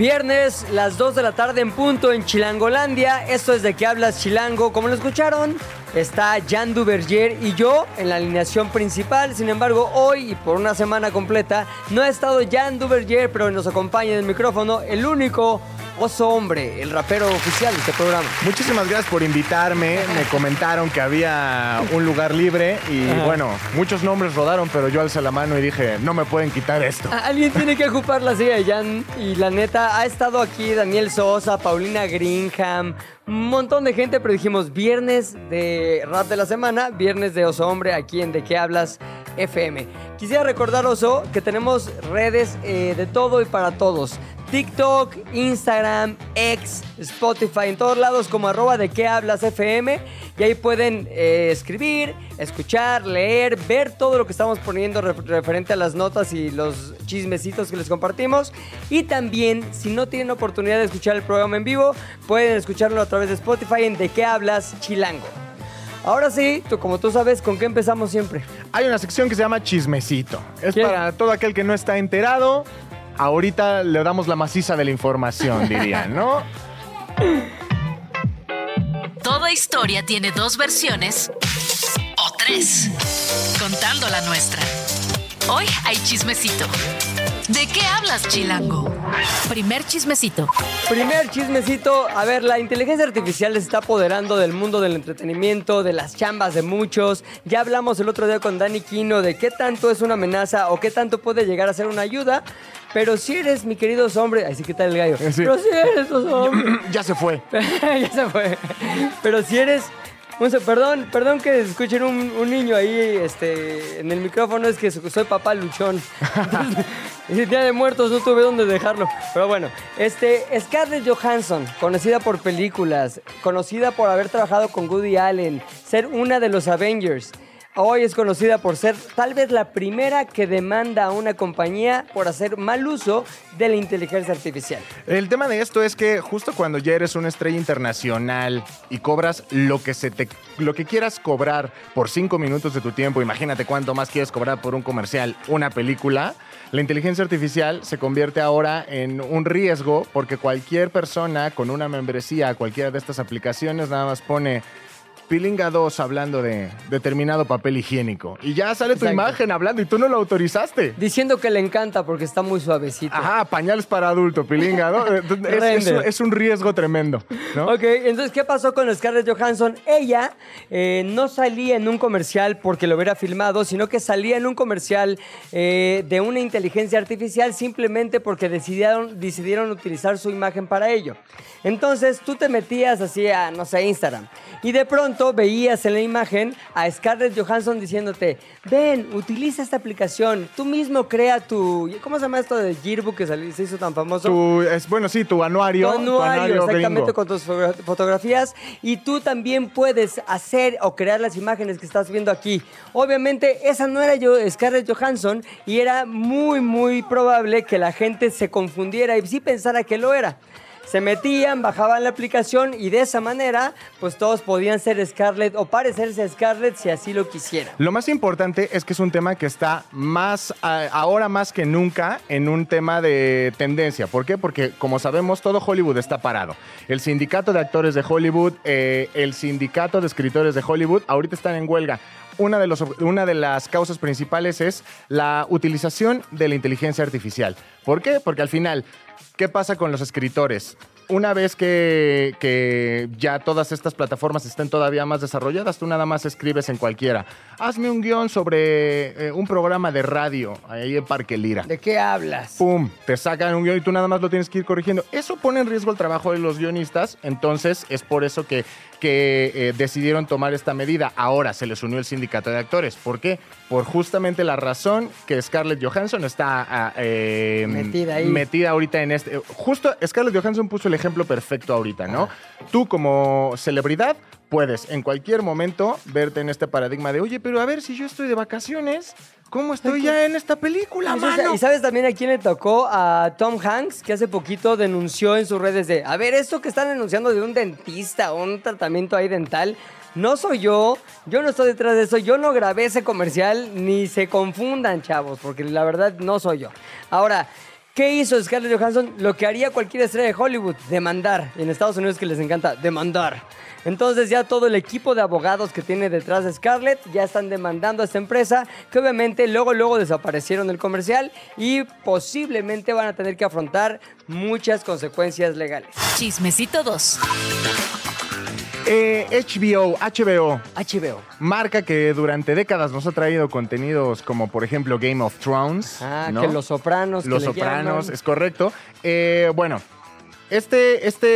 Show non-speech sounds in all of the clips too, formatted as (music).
Viernes, las 2 de la tarde en punto en Chilangolandia. Esto es de que hablas Chilango. Como lo escucharon, está Jan Duverger y yo en la alineación principal. Sin embargo, hoy y por una semana completa no ha estado Jan Duverger, pero nos acompaña en el micrófono el único oso hombre, el rapero oficial de este programa. Muchísimas gracias por invitarme. Me comentaron que había un lugar libre y Ajá. bueno, muchos nombres rodaron, pero yo alcé la mano y dije, no me pueden quitar esto. Alguien tiene que ocupar la silla de Jan y la neta ha estado aquí Daniel Sosa, Paulina Greenham, un montón de gente, pero dijimos viernes de rap de la semana, viernes de Oso Hombre aquí en De qué hablas FM. Quisiera recordar, Oso, que tenemos redes eh, de todo y para todos. TikTok, Instagram, X, Spotify, en todos lados como arroba de qué hablas FM. Y ahí pueden eh, escribir, escuchar, leer, ver todo lo que estamos poniendo ref- referente a las notas y los chismecitos que les compartimos. Y también, si no tienen oportunidad de escuchar el programa en vivo, pueden escucharlo a través de Spotify en De qué hablas Chilango. Ahora sí, tú, como tú sabes, ¿con qué empezamos siempre? Hay una sección que se llama Chismecito. Es ¿Qué? para todo aquel que no está enterado. Ahorita le damos la maciza de la información, dirían, ¿no? Toda historia tiene dos versiones o tres, contando la nuestra. Hoy hay chismecito. ¿De qué hablas, Chilango? Primer chismecito. Primer chismecito, a ver, la inteligencia artificial se está apoderando del mundo del entretenimiento, de las chambas de muchos. Ya hablamos el otro día con Dani Quino de qué tanto es una amenaza o qué tanto puede llegar a ser una ayuda. Pero si eres, mi querido hombre, ay sí, ¿qué tal el gallo? Sí. Pero si eres, hombre. (clears throat) ya se fue. (laughs) ya se fue. Pero si eres. perdón, perdón que escuchen un, un niño ahí este, en el micrófono, es que soy papá luchón. (laughs) Entonces, el día de muertos no tuve dónde dejarlo. Pero bueno, este, Scarlett Johansson, conocida por películas, conocida por haber trabajado con Woody Allen, ser una de los Avengers. Hoy es conocida por ser tal vez la primera que demanda a una compañía por hacer mal uso de la inteligencia artificial. El tema de esto es que justo cuando ya eres una estrella internacional y cobras lo que se te lo que quieras cobrar por cinco minutos de tu tiempo, imagínate cuánto más quieres cobrar por un comercial, una película. La inteligencia artificial se convierte ahora en un riesgo porque cualquier persona con una membresía a cualquiera de estas aplicaciones nada más pone Pilinga 2 hablando de determinado papel higiénico. Y ya sale tu Exacto. imagen hablando y tú no lo autorizaste. Diciendo que le encanta porque está muy suavecito. Ajá, pañales para adulto, pilinga, ¿no? (laughs) Es, es- Render. es un riesgo tremendo, ¿no? Ok, entonces, ¿qué pasó con Scarlett Johansson? Ella eh, no salía en un comercial porque lo hubiera filmado, sino que salía en un comercial eh, de una inteligencia artificial simplemente porque decidieron, decidieron utilizar su imagen para ello. Entonces, tú te metías así a, no sé, Instagram, y de pronto veías en la imagen a Scarlett Johansson diciéndote, ven, utiliza esta aplicación, tú mismo crea tu... ¿Cómo se llama esto de Yearbook que se hizo tan famoso? Tu, es, bueno, sí, tu anuario. Tu anuario, exactamente gringo. con tus foto- fotografías y tú también puedes hacer o crear las imágenes que estás viendo aquí. Obviamente esa no era yo Scarlett Johansson y era muy muy probable que la gente se confundiera y sí pensara que lo era. Se metían, bajaban la aplicación y de esa manera pues todos podían ser Scarlett o parecerse a Scarlett si así lo quisieran. Lo más importante es que es un tema que está más, ahora más que nunca, en un tema de tendencia. ¿Por qué? Porque, como sabemos, todo Hollywood está parado. El sindicato de actores de Hollywood, eh, el sindicato de escritores de Hollywood, ahorita están en huelga. Una de, una de las causas principales es la utilización de la inteligencia artificial. ¿Por qué? Porque al final, ¿qué pasa con los escritores? Una vez que, que ya todas estas plataformas estén todavía más desarrolladas, tú nada más escribes en cualquiera. Hazme un guion sobre eh, un programa de radio ahí en Parque Lira. ¿De qué hablas? ¡Pum! Te sacan un guion y tú nada más lo tienes que ir corrigiendo. Eso pone en riesgo el trabajo de los guionistas, entonces es por eso que que eh, decidieron tomar esta medida. Ahora se les unió el sindicato de actores. ¿Por qué? Por justamente la razón que Scarlett Johansson está ah, eh, Metida ahí. metida ahorita en este. Justo Scarlett Johansson puso el ejemplo perfecto ahorita, ¿no? Tú como celebridad puedes en cualquier momento verte en este paradigma de, oye, pero a ver si yo estoy de vacaciones, ¿cómo estoy ya en esta película, mano? ¿Y sabes también a quién le tocó? A Tom Hanks, que hace poquito denunció en sus redes de, a ver, esto que están denunciando de un dentista un tratamiento ahí dental, no soy yo, yo no estoy detrás de eso, yo no grabé ese comercial, ni se confundan, chavos, porque la verdad no soy yo. Ahora, ¿qué hizo Scarlett Johansson? Lo que haría cualquier estrella de Hollywood, demandar. Y en Estados Unidos que les encanta, demandar. Entonces ya todo el equipo de abogados que tiene detrás de Scarlett ya están demandando a esta empresa que obviamente luego luego desaparecieron del comercial y posiblemente van a tener que afrontar muchas consecuencias legales. Chismecito 2. Eh, HBO, HBO, HBO. marca que durante décadas nos ha traído contenidos como por ejemplo Game of Thrones. Ah, ¿no? que Los Sopranos. Los Sopranos, es correcto. Eh, bueno, este, este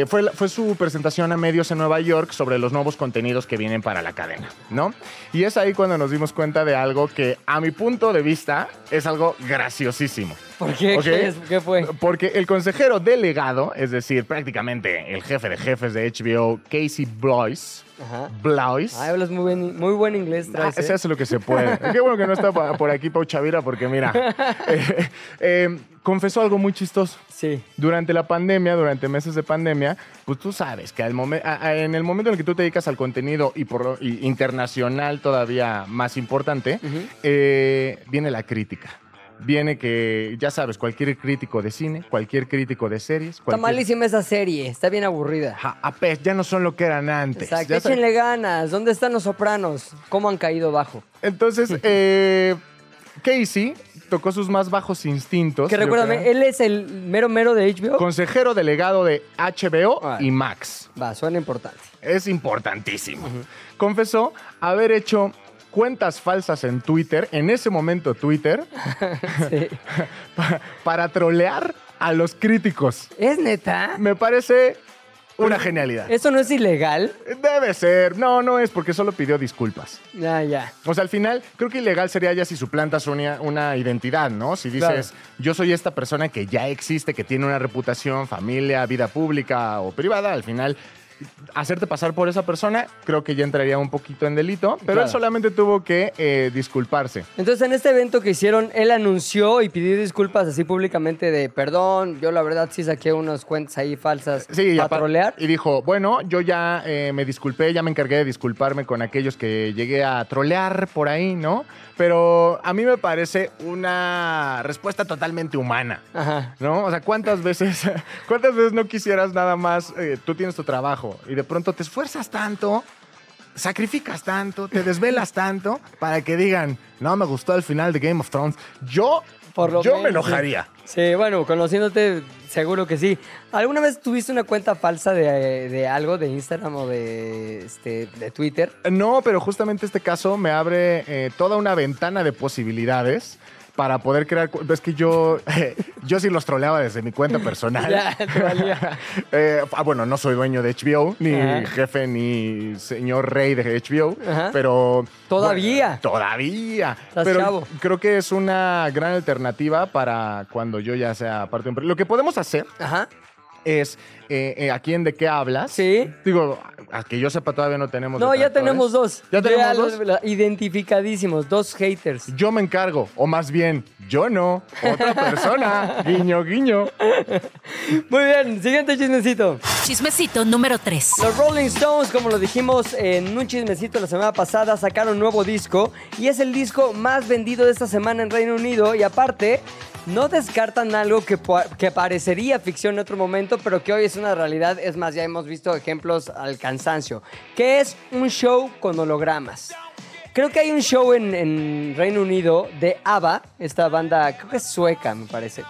eh, fue, fue su presentación a medios en Nueva York sobre los nuevos contenidos que vienen para la cadena, ¿no? Y es ahí cuando nos dimos cuenta de algo que, a mi punto de vista, es algo graciosísimo. ¿Por qué? ¿Ok? ¿Qué, es- qué fue? Porque el consejero delegado, es decir, prácticamente el jefe de jefes de HBO, Casey Blois, Ajá. Blois, Ay, hablas muy buen, muy buen inglés, Ah, traes, se ¿eh? hace lo que se puede. Qué bueno que no está por aquí Pau Chavira, porque mira, (laughs) eh, eh, confesó algo muy chistoso. Sí. Durante la pandemia, durante meses de pandemia, pues tú sabes que al momen- a- a- en el momento en el que tú te dedicas al contenido y por y internacional todavía más importante, eh, viene la crítica. Viene que, ya sabes, cualquier crítico de cine, cualquier crítico de series, Está malísima esa serie, está bien aburrida. Ja, apes, ya no son lo que eran antes. Exacto, échenle ganas. ¿Dónde están los sopranos? ¿Cómo han caído bajo? Entonces, (laughs) eh, Casey tocó sus más bajos instintos. Que recuérdame, él es el mero mero de HBO. Consejero delegado de HBO y Max. Va, suena importante. Es importantísimo. Confesó haber hecho cuentas falsas en Twitter, en ese momento Twitter, (laughs) (laughs) para trolear a los críticos. ¿Es neta? Me parece una genialidad. ¿Eso no es ilegal? Debe ser. No, no es porque solo pidió disculpas. Ya, ya. O sea, al final, creo que ilegal sería ya si suplantas una, una identidad, ¿no? Si dices, yo soy esta persona que ya existe, que tiene una reputación, familia, vida pública o privada, al final, hacerte pasar por esa persona, creo que ya entraría un poquito en delito, pero Claro. él solamente tuvo que eh, disculparse. Entonces, en este evento que hicieron, él anunció y pidió disculpas así públicamente de perdón, yo la verdad sí saqué unas cuentas ahí falsas Sí, para trolear. Y dijo, bueno, yo ya eh, me disculpé, ya me encargué de disculparme con aquellos que llegué a trolear por ahí, ¿no? Pero a mí me parece una respuesta totalmente humana. Ajá. ¿No? O sea, ¿cuántas veces, (laughs) cuántas veces no quisieras nada más, eh, tú tienes tu trabajo y de pronto te esfuerzas tanto, sacrificas tanto, te desvelas tanto para que digan, no me gustó el final de Game of Thrones? Yo, Por lo yo me enojaría. Sí. Sí, bueno, conociéndote, seguro que sí. ¿Alguna vez tuviste una cuenta falsa de, de algo, de Instagram o de, este, de Twitter? No, pero justamente este caso me abre eh, toda una ventana de posibilidades para poder crear. Es que yo, (laughs) yo sí los troleaba desde mi cuenta personal. (laughs) Ya, te valía. (laughs) Eh, ah, bueno, no soy dueño de HBO, ni Ajá. jefe, ni señor rey de HBO, Ajá. pero... Todavía. bueno, todavía. Estás pero chavo. creo que es una gran alternativa para cuando yo ya sea parte de un... Lo que podemos hacer Ajá. Es, eh, eh, ¿a quién de qué hablas? Sí. Digo, a que yo sepa todavía no tenemos... No, ya tenemos dos. ¿Ya tenemos dos? la- Identificadísimos, dos haters. Yo me encargo, o más bien, yo no, otra persona. (laughs) guiño, guiño. Muy bien, siguiente chismecito. Chismecito número 3. Los Rolling Stones, como lo dijimos en un chismecito la semana pasada, sacaron un nuevo disco y es el disco más vendido de esta semana en Reino Unido y aparte no descartan algo que, que parecería ficción en otro momento, pero que hoy es una realidad. Es más, ya hemos visto ejemplos al cansancio, que es un show con hologramas. Creo que hay un show en, en Reino Unido de ABBA, esta banda, creo que es sueca, me parece.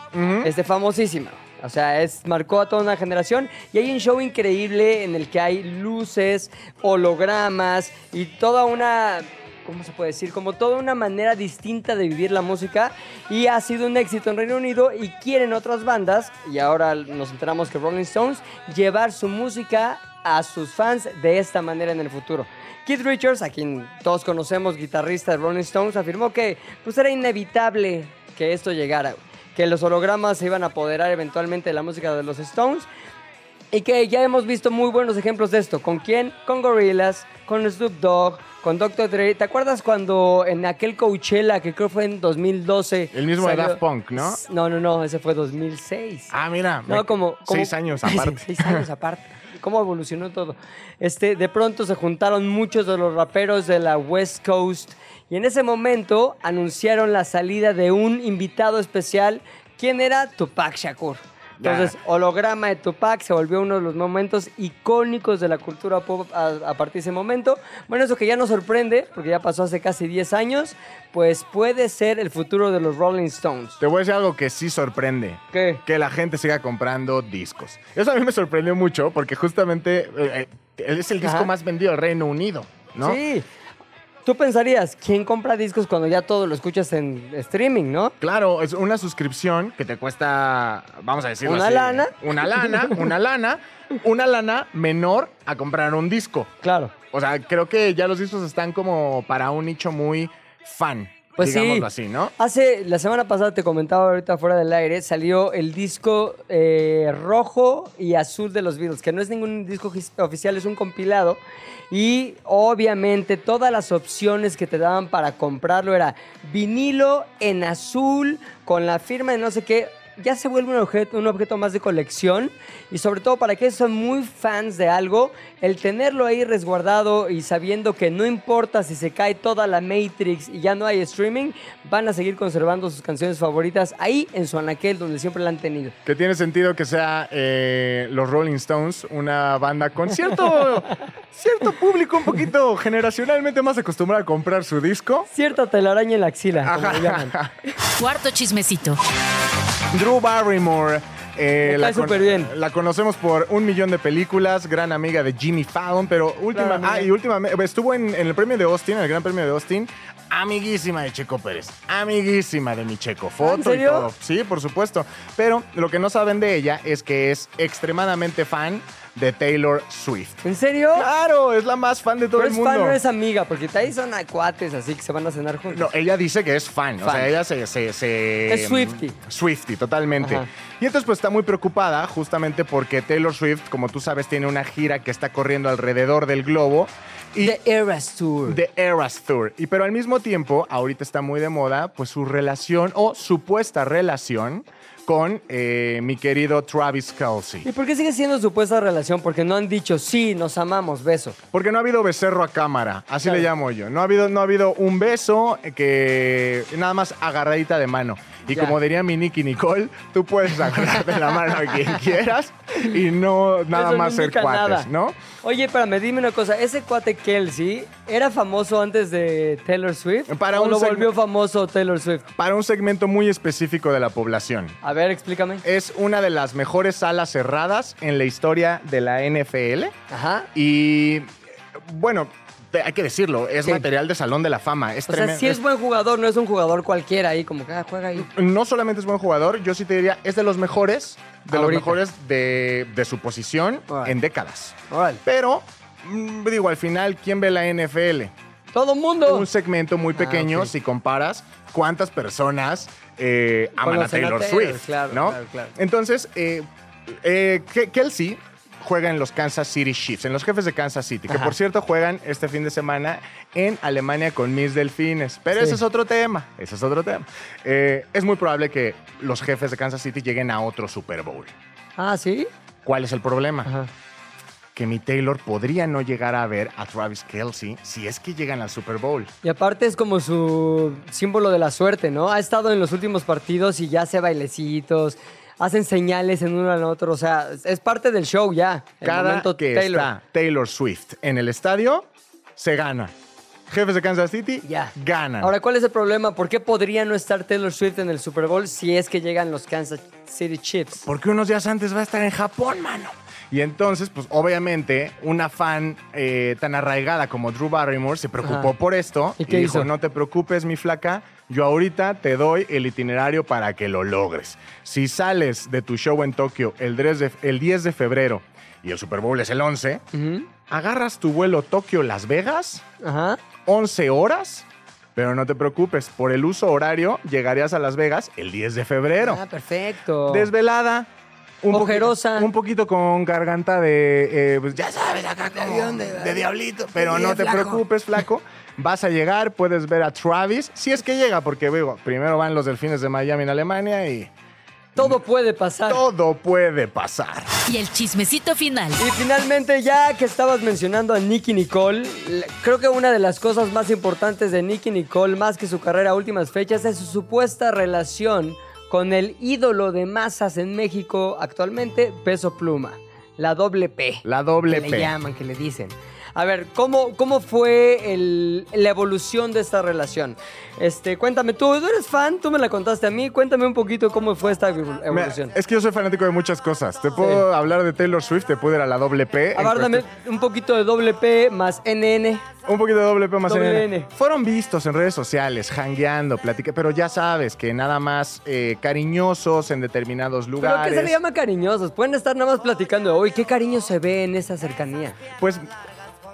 Es de famosísima. O sea, es, marcó a toda una generación. Y hay un show increíble en el que hay luces, hologramas y toda una. ¿Cómo se puede decir? Como toda una manera distinta de vivir la música. Y ha sido un éxito en Reino Unido. Y quieren otras bandas, y ahora nos enteramos que Rolling Stones, llevar su música a sus fans de esta manera en el futuro. Keith Richards, a quien todos conocemos, guitarrista de Rolling Stones, afirmó que pues, era inevitable que esto llegara, que los hologramas se iban a apoderar eventualmente de la música de los Stones y que ya hemos visto muy buenos ejemplos de esto. ¿Con quién? Con Gorillaz, con Snoop Dogg, con Dr. Dre. ¿Te acuerdas cuando en aquel Coachella, que creo fue en 2012... El mismo de Daft Punk, ¿no? No, no, no, ese fue 2006. Ah, mira. No, me- como, como- Seis años (laughs) aparte. seis años aparte. ¿Cómo evolucionó todo? Este, de pronto se juntaron muchos de los raperos de la West Coast y en ese momento anunciaron la salida de un invitado especial. ¿Quién era? Tupac Shakur. Entonces, holograma de Tupac se volvió uno de los momentos icónicos de la cultura pop a, a partir de ese momento. Bueno, eso que ya nos sorprende, porque ya pasó hace casi 10 años, pues puede ser el futuro de los Rolling Stones. Te voy a decir algo que sí sorprende. ¿Qué? Que la gente siga comprando discos. Eso a mí me sorprendió mucho porque justamente eh, eh, es el disco Ajá. más vendido del Reino Unido, ¿no? Sí. Tú pensarías, ¿quién compra discos cuando ya todo lo escuchas en streaming, no? Claro, es una suscripción que te cuesta, vamos a decirlo ¿Una así, lana? Una lana, una lana, una lana menor a comprar un disco. Claro. O sea, creo que ya los discos están como para un nicho muy fan, Pues sí. digámoslo así, ¿no? Hace, la semana pasada te comentaba ahorita fuera del aire, salió el disco eh, rojo y azul de los Beatles, que no es ningún disco oficial, es un compilado. Y obviamente todas las opciones que te daban para comprarlo era vinilo en azul, con la firma de no sé qué. Ya se vuelve un objeto, un objeto más de colección y sobre todo para aquellos que son muy fans de algo, el tenerlo ahí resguardado y sabiendo que no importa si se cae toda la Matrix y ya no hay streaming, van a seguir conservando sus canciones favoritas ahí en su anaquel donde siempre la han tenido. Que tiene sentido que sea eh, los Rolling Stones, una banda con cierto, (laughs) cierto público un poquito generacionalmente más acostumbrado a comprar su disco. Cierta telaraña en la axila, como le llaman. Cuarto chismecito. Drew Barrymore. eh, con- superbién. La conocemos por un millón de películas, gran amiga de Jimmy Fallon, pero última, Claro, ah, y últimamente estuvo en, en el premio de Austin, en el Gran Premio de Austin, amiguísima de Checo Pérez, amiguísima de mi Checo, foto y serio? todo. Sí, por supuesto. Pero lo que no saben de ella es que es extremadamente fan de Taylor Swift. ¿En serio? Claro, es la más fan de todo Pero el es mundo. fan, no es amiga, porque ahí son cuates así que se van a cenar juntos. No, ella dice que es fan. O Fan. sea, ella se. se- se- Es Swiftie. Swiftie, totalmente. Ajá. Y entonces, pues está muy preocupada, justamente porque Taylor Swift, como tú sabes, tiene una gira que está corriendo alrededor del globo. Y The Eras Tour. The Eras Tour. Y pero al mismo tiempo, ahorita está muy de moda, pues su relación o supuesta relación con eh, mi querido Travis Kelsey. ¿Y por qué sigue siendo supuesta relación? Porque no han dicho, sí, nos amamos, beso. Porque no ha habido becerro a cámara, así Claro. le llamo yo. No ha habido, no ha habido un beso que nada más agarradita de mano. Y Ya. como diría mi Nicky Nicole, tú puedes agarrar de la mano a quien quieras y no nada Eso no más ser cuates, nada. ¿no? Oye, espérame, dime una cosa. ¿Ese cuate Kelsey era famoso antes de Taylor Swift? Para ¿O un lo volvió famoso Taylor Swift? Para un segmento muy específico de la población. A ver, explícame. Es una de las mejores salas cerradas en la historia de la NFL. Ajá. Y bueno, hay que decirlo, es Sí. material de Salón de la Fama. Es O sea, sí es buen jugador, no es un jugador cualquiera ahí, como que ah, juega ahí. no solamente es buen jugador, yo sí te diría, es de los mejores, de los mejores de, de su posición en décadas. Pero, mm, digo, al final, ¿quién ve la NFL? Todo mundo. Un segmento muy pequeño Ah, ok. si comparas cuántas personas eh, aman a Taylor Swift, claro, ¿no? claro, claro. Entonces, eh, eh, Ke- Kelsey juega en los Kansas City Chiefs, en los jefes de Kansas City, que Ajá. por cierto juegan este fin de semana en Alemania con mis delfines. Pero Sí. ese es otro tema, ese es otro tema. Eh, es muy probable que los jefes de Kansas City lleguen a otro Super Bowl. Ah, ¿sí? ¿Cuál es el problema? Ajá. Que mi Taylor podría no llegar a ver a Travis Kelsey si es que llegan al Super Bowl. Y aparte es como su símbolo de la suerte, ¿no? Ha estado en los últimos partidos y ya hace bailecitos, hacen señales en uno al otro, o sea, es parte del show ya. El Cada momento que Taylor. está Taylor Swift en el estadio, se gana. Jefes de Kansas City Ya. ganan. Ahora, ¿cuál es el problema? ¿Por qué podría no estar Taylor Swift en el Super Bowl si es que llegan los Kansas City Chiefs? Porque unos días antes va a estar en Japón, mano. Y entonces, pues obviamente, una fan eh, tan arraigada como Drew Barrymore se preocupó Ajá. por esto ¿Y dijo, hizo? no te preocupes, mi flaca, yo ahorita te doy el itinerario para que lo logres. Si sales de tu show en Tokio el 10 de, el 10 de febrero y el Super Bowl es el 11, Ujú. agarras tu vuelo Tokio-Las Vegas, Ajá. 11 horas, pero no te preocupes, por el uso horario llegarías a Las Vegas el 10 de febrero. Ah, perfecto. Desvelada. Un poqui- Ojerosa. un poquito con garganta de, eh, pues ya sabes, acá como avión de, de- diablito. Pero no te flaco. preocupes, flaco. Vas a llegar, puedes ver a Travis. Si es que llega, porque veo, primero van los delfines de Miami en Alemania y Todo puede pasar. todo puede pasar. Y el chismecito final. Y finalmente, ya que estabas mencionando a Nicky Nicole, creo que una de las cosas más importantes de Nicky Nicole, más que su carrera a últimas fechas, es su supuesta relación con el ídolo de masas en México actualmente, Peso Pluma. La doble P. La doble que P. le llaman, que le dicen. A ver, ¿cómo, cómo fue el- la evolución de esta relación? Este, cuéntame, tú, tú eres fan, tú me la contaste a mí, cuéntame un poquito cómo fue esta Me- evolución. es que yo soy fanático de muchas cosas. Te puedo hablar de Taylor Swift, te puedo ir a la doble P. un poquito de doble P más NN. Un poquito de doble P más Doble N. N. Fueron vistos en redes sociales, hangueando, platica, pero ya sabes que nada más eh, cariñosos en determinados ¿Pero lugares. qué se le llama cariñosos? Pueden estar nada más platicando hoy. ¿Qué cariño se ve en esa cercanía? Pues,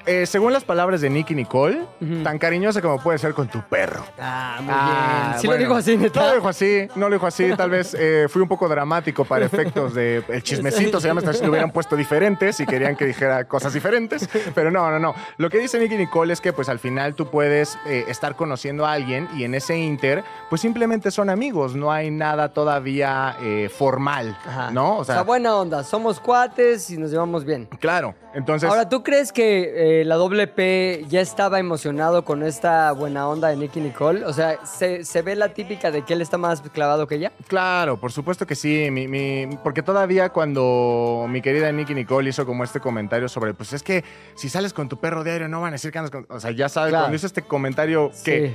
eh, según las palabras de Nicky Nicole, Ujú. tan cariñosa como puede ser con tu perro. Ah, muy Ah, bien. Sí bueno. lo digo así, No neta. lo dijo así, no lo dijo así. (laughs) Tal vez eh, fui un poco dramático para efectos de el chismecito. Se llama si lo hubieran puesto diferentes y querían que dijera cosas diferentes. Pero no, no, no. Lo que dice Nicky Nicole es que pues al final tú puedes eh, estar conociendo a alguien y en ese inter pues simplemente son amigos. No hay nada todavía eh, formal, Ajá. ¿no? O sea, buena onda. Somos cuates y nos llevamos bien. claro. Entonces, Ahora, ¿tú crees que eh, la doble P ya estaba emocionado con esta buena onda de Nicky Nicole? O sea, ¿se, se ve la típica de que él está más clavado que ella? Claro, por supuesto que sí. mi- mi- porque todavía cuando mi querida Nicky Nicole hizo como este comentario sobre, pues es que si sales con tu perro diario no van a decir que andas con... O sea, ya sabes, Claro. cuando hizo este comentario que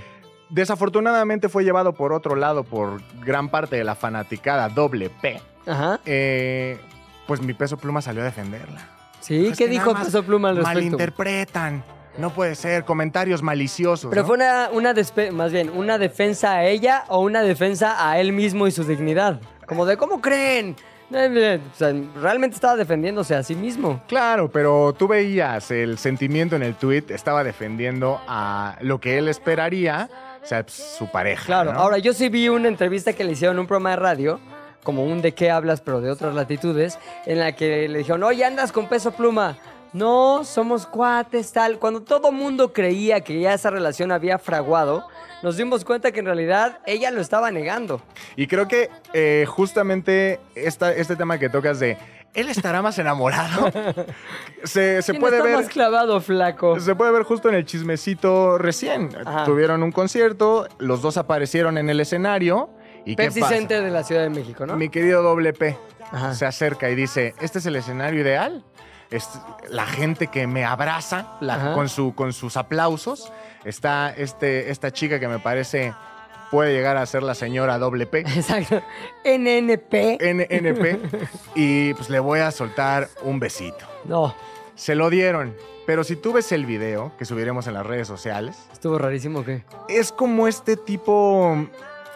desafortunadamente fue llevado por otro lado por gran parte de la fanaticada doble P, Ajá. eh, pues mi peso pluma salió a defenderla. Sí, Es ¿qué dijo Peso Pluma al respecto? Malinterpretan. No puede ser. Comentarios maliciosos. Pero ¿no? fue una, una despe- más bien, una defensa a ella o una defensa a él mismo y su dignidad. Como de, ¿cómo creen? Eh, eh, O sea, realmente estaba defendiéndose a sí mismo. Claro, pero tú veías el sentimiento en el tweet, estaba defendiendo a lo que él esperaría, o sea, pues, su pareja. Claro, ¿no? ahora yo sí vi una entrevista que le hicieron en un programa de radio, como un de qué hablas, pero de otras latitudes, en la que le dijeron, oye, andas con peso pluma. No, somos cuates, tal. Cuando todo mundo creía que ya esa relación había fraguado, nos dimos cuenta que en realidad ella lo estaba negando. Y creo que eh, justamente esta, este tema que tocas de él estará más enamorado, (laughs) se, se ¿Quién puede está ver. más clavado, flaco? Se puede ver justo en el chismecito recién. Ajá. Tuvieron un concierto, los dos aparecieron en el escenario. ¿Y Pepsi qué pasa? Center de la Ciudad de México, ¿no? Mi querido doble P Ajá. se acerca y dice, ¿este es el escenario ideal? Es la gente que me abraza la- con, su, con sus aplausos. Está este, esta chica que me parece puede llegar a ser la señora doble P. Exacto. NNP. NNP. (laughs) y pues le voy a soltar un besito. No, Se lo dieron. Pero si tú ves el video que subiremos en las redes sociales, estuvo rarísimo que. es como este tipo...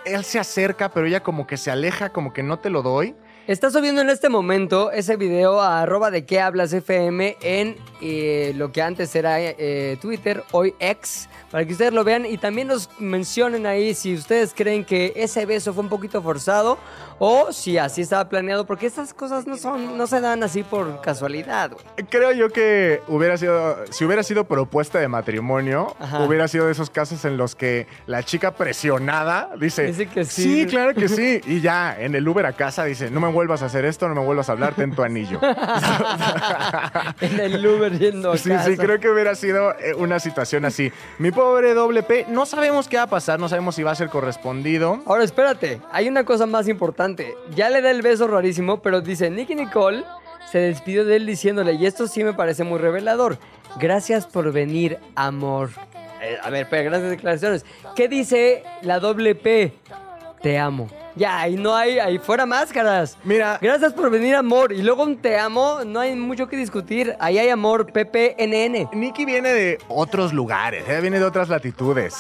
Él se acerca, pero ella como que se aleja, como que no te lo doy. Está subiendo en este momento ese video a arroba de qué hablas FM en eh, lo que antes era eh, Twitter, hoy X, para que ustedes lo vean y también nos mencionen ahí si ustedes creen que ese beso fue un poquito forzado o si así estaba planeado, porque estas cosas no son, no se dan así por casualidad. Creo yo que hubiera sido, si hubiera sido propuesta de matrimonio, Ajá. hubiera sido de esos casos en los que la chica presionada dice, Dice que sí. sí, claro que sí, y ya en el Uber a casa dice, no me vuelvas a hacer esto, no me vuelvas a hablar, ten tu anillo. (laughs) en el Uber yendo a Sí, casa. sí, creo que hubiera sido eh, una situación así. Mi pobre doble P, no sabemos qué va a pasar, no sabemos si va a ser correspondido. Ahora espérate, hay una cosa más importante. Ya le da el beso rarísimo, pero dice Nicky Nicole se despidió de él diciéndole, y esto sí me parece muy revelador. Gracias por venir, amor. Eh, a ver, pero grandes declaraciones. ¿Qué dice la doble P? Te amo. Ya, ahí no hay, ahí fuera máscaras. Mira. Gracias por venir, amor. Y luego un te amo, no hay mucho que discutir. Ahí hay amor, PPNN. Nicky viene de otros lugares, ella viene de otras latitudes.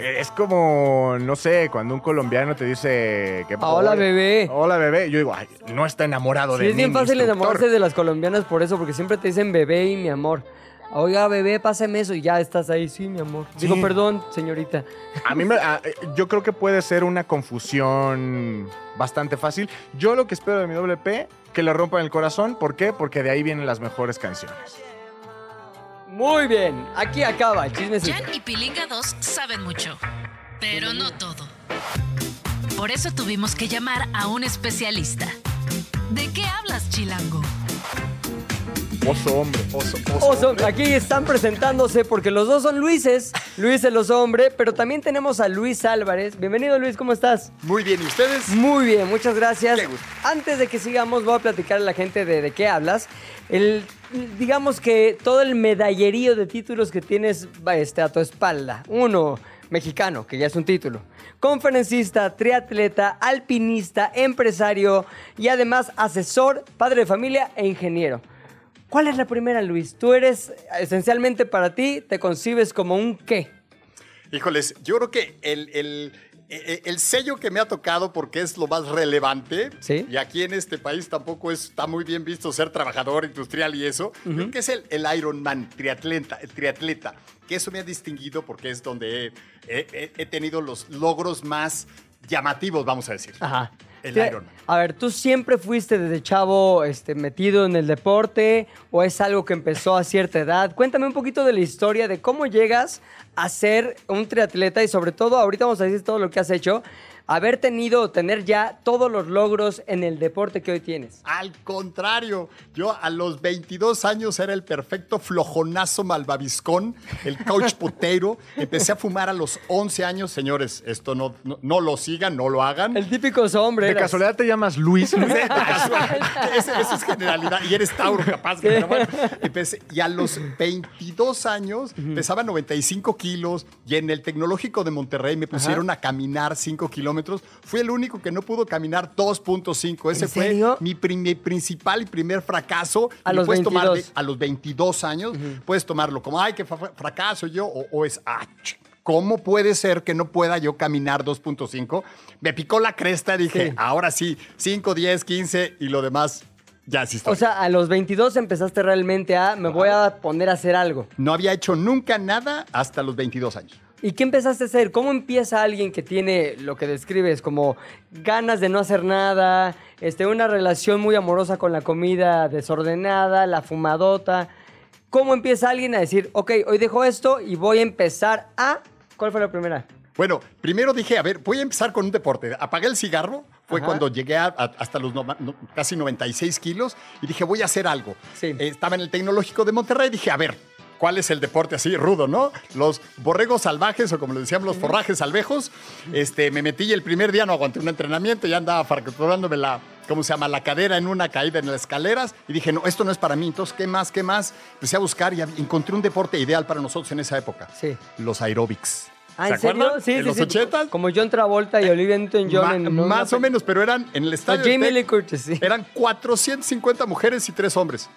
Es como, no sé, cuando un colombiano te dice que... Hola, bebé. Hola, bebé. Yo digo, ay, no está enamorado Sí, de es mí, bien mi fácil instructor. enamorarse de las colombianas por eso, porque siempre te dicen bebé y mi amor. Oiga, bebé, pásame eso y ya estás ahí. Sí, mi amor. Digo, perdón, señorita. A mí me, (laughs) a- eh, yo creo que puede ser una confusión bastante fácil. Yo lo que espero de mi WP, que le rompan el corazón. ¿Por qué? Porque de ahí vienen las mejores canciones. Muy bien, aquí acaba el chismecito. Jan y Pilinga 2 saben mucho, pero no todo. Por eso tuvimos que llamar a un especialista. ¿De qué hablas, Chilango? Oso hombre, oso, Oso, aquí están presentándose porque los dos son Luises. Luis el oso hombre, pero también tenemos a Luis Álvarez. Bienvenido, Luis, ¿cómo estás? Muy bien, ¿y ustedes? Muy bien, muchas gracias. Qué gusto. Antes de que sigamos, voy a platicar a la gente de, de qué hablas. El, digamos que todo el medallerío de títulos que tienes este, a tu espalda. Uno, mexicano, que ya es un título. Conferencista, triatleta, alpinista, empresario y además asesor, padre de familia e ingeniero. ¿Cuál es la primera, Luis? Tú eres, esencialmente para ti, te concibes como un qué. Híjoles, yo creo que el, el- e- el sello que me ha tocado, porque es lo más relevante, Sí. y aquí en este país tampoco es- está muy bien visto ser trabajador industrial y eso, creo que es el, el Ironman, triatleta, el triatleta, que eso me ha distinguido porque es donde he, he- he tenido los logros más llamativos, vamos a decir. Ajá. El Ironman. A ver, ¿tú siempre fuiste desde chavo este, metido en el deporte o es algo que empezó a cierta edad? Cuéntame un poquito de la historia de cómo llegas a ser un triatleta y sobre todo, ahorita vamos a decir todo lo que has hecho, haber tenido, tener ya todos los logros en el deporte que hoy tienes. Al contrario, yo a los 22 años era el perfecto flojonazo malvaviscón, el couch potero. (laughs) Empecé a fumar a los 11 años, señores. Esto no, no, no lo sigan, no lo hagan. El típico hombre. ¿De eras. casualidad te llamas Luis? (laughs) De casualidad. Eso, eso es generalidad. Y eres Tauro, capaz. que- empecé- y a los 22 años pesaba 95 kilos y en el Tecnológico de Monterrey me pusieron a caminar 5 kilómetros. Fui el único que no pudo caminar 2.5. Ese ¿En fue mi, principal y primer fracaso. A Y los puedes tomar de- 22. a los 22 años, puedes tomarlo como, ay, qué fracaso yo, o, o es, ah, ¿Cómo puede ser que no pueda yo caminar 2.5? Me picó la cresta, dije, Sí. ahora sí, 5, 10, 15 y lo demás ya sí estoy. O sea, a los 22 empezaste realmente a, me voy a poner a hacer algo. no había hecho nunca nada hasta los 22 años. ¿Y qué empezaste a hacer? ¿Cómo empieza alguien que tiene lo que describes como ganas de no hacer nada, este, una relación muy amorosa con la comida desordenada, la fumadota? ¿Cómo empieza alguien a decir, ok, hoy dejo esto y voy a empezar a... ¿Cuál fue la primera? Bueno, primero dije, a ver, voy a empezar con un deporte. Apagué el cigarro, fue Ajá. cuando llegué a- a- hasta los no- no- casi 96 kilos y dije, voy a hacer algo. Sí. Eh, estaba en el Tecnológico de Monterrey y dije, a ver, ¿cuál es el deporte así rudo, no? Los borregos salvajes o como le decíamos, los forrajes salvejos. Este, me metí y el primer día no aguanté un entrenamiento, ya andaba fracturándome la, ¿cómo se llama? La cadera en una caída en las escaleras y dije, no, esto no es para mí. Entonces, ¿qué más, qué más? Empecé a buscar y encontré un deporte ideal para nosotros en esa época. Sí. Los aerobics. Ah, ¿Se ¿en serio? acuerdan? Sí, en sí, los sí. 80 Como John Travolta y Olivia Newton-John Ma- en... una más o menos, pero eran en el estadio. Jamie Lee Curtis, sí. Eran 450 mujeres y tres hombres.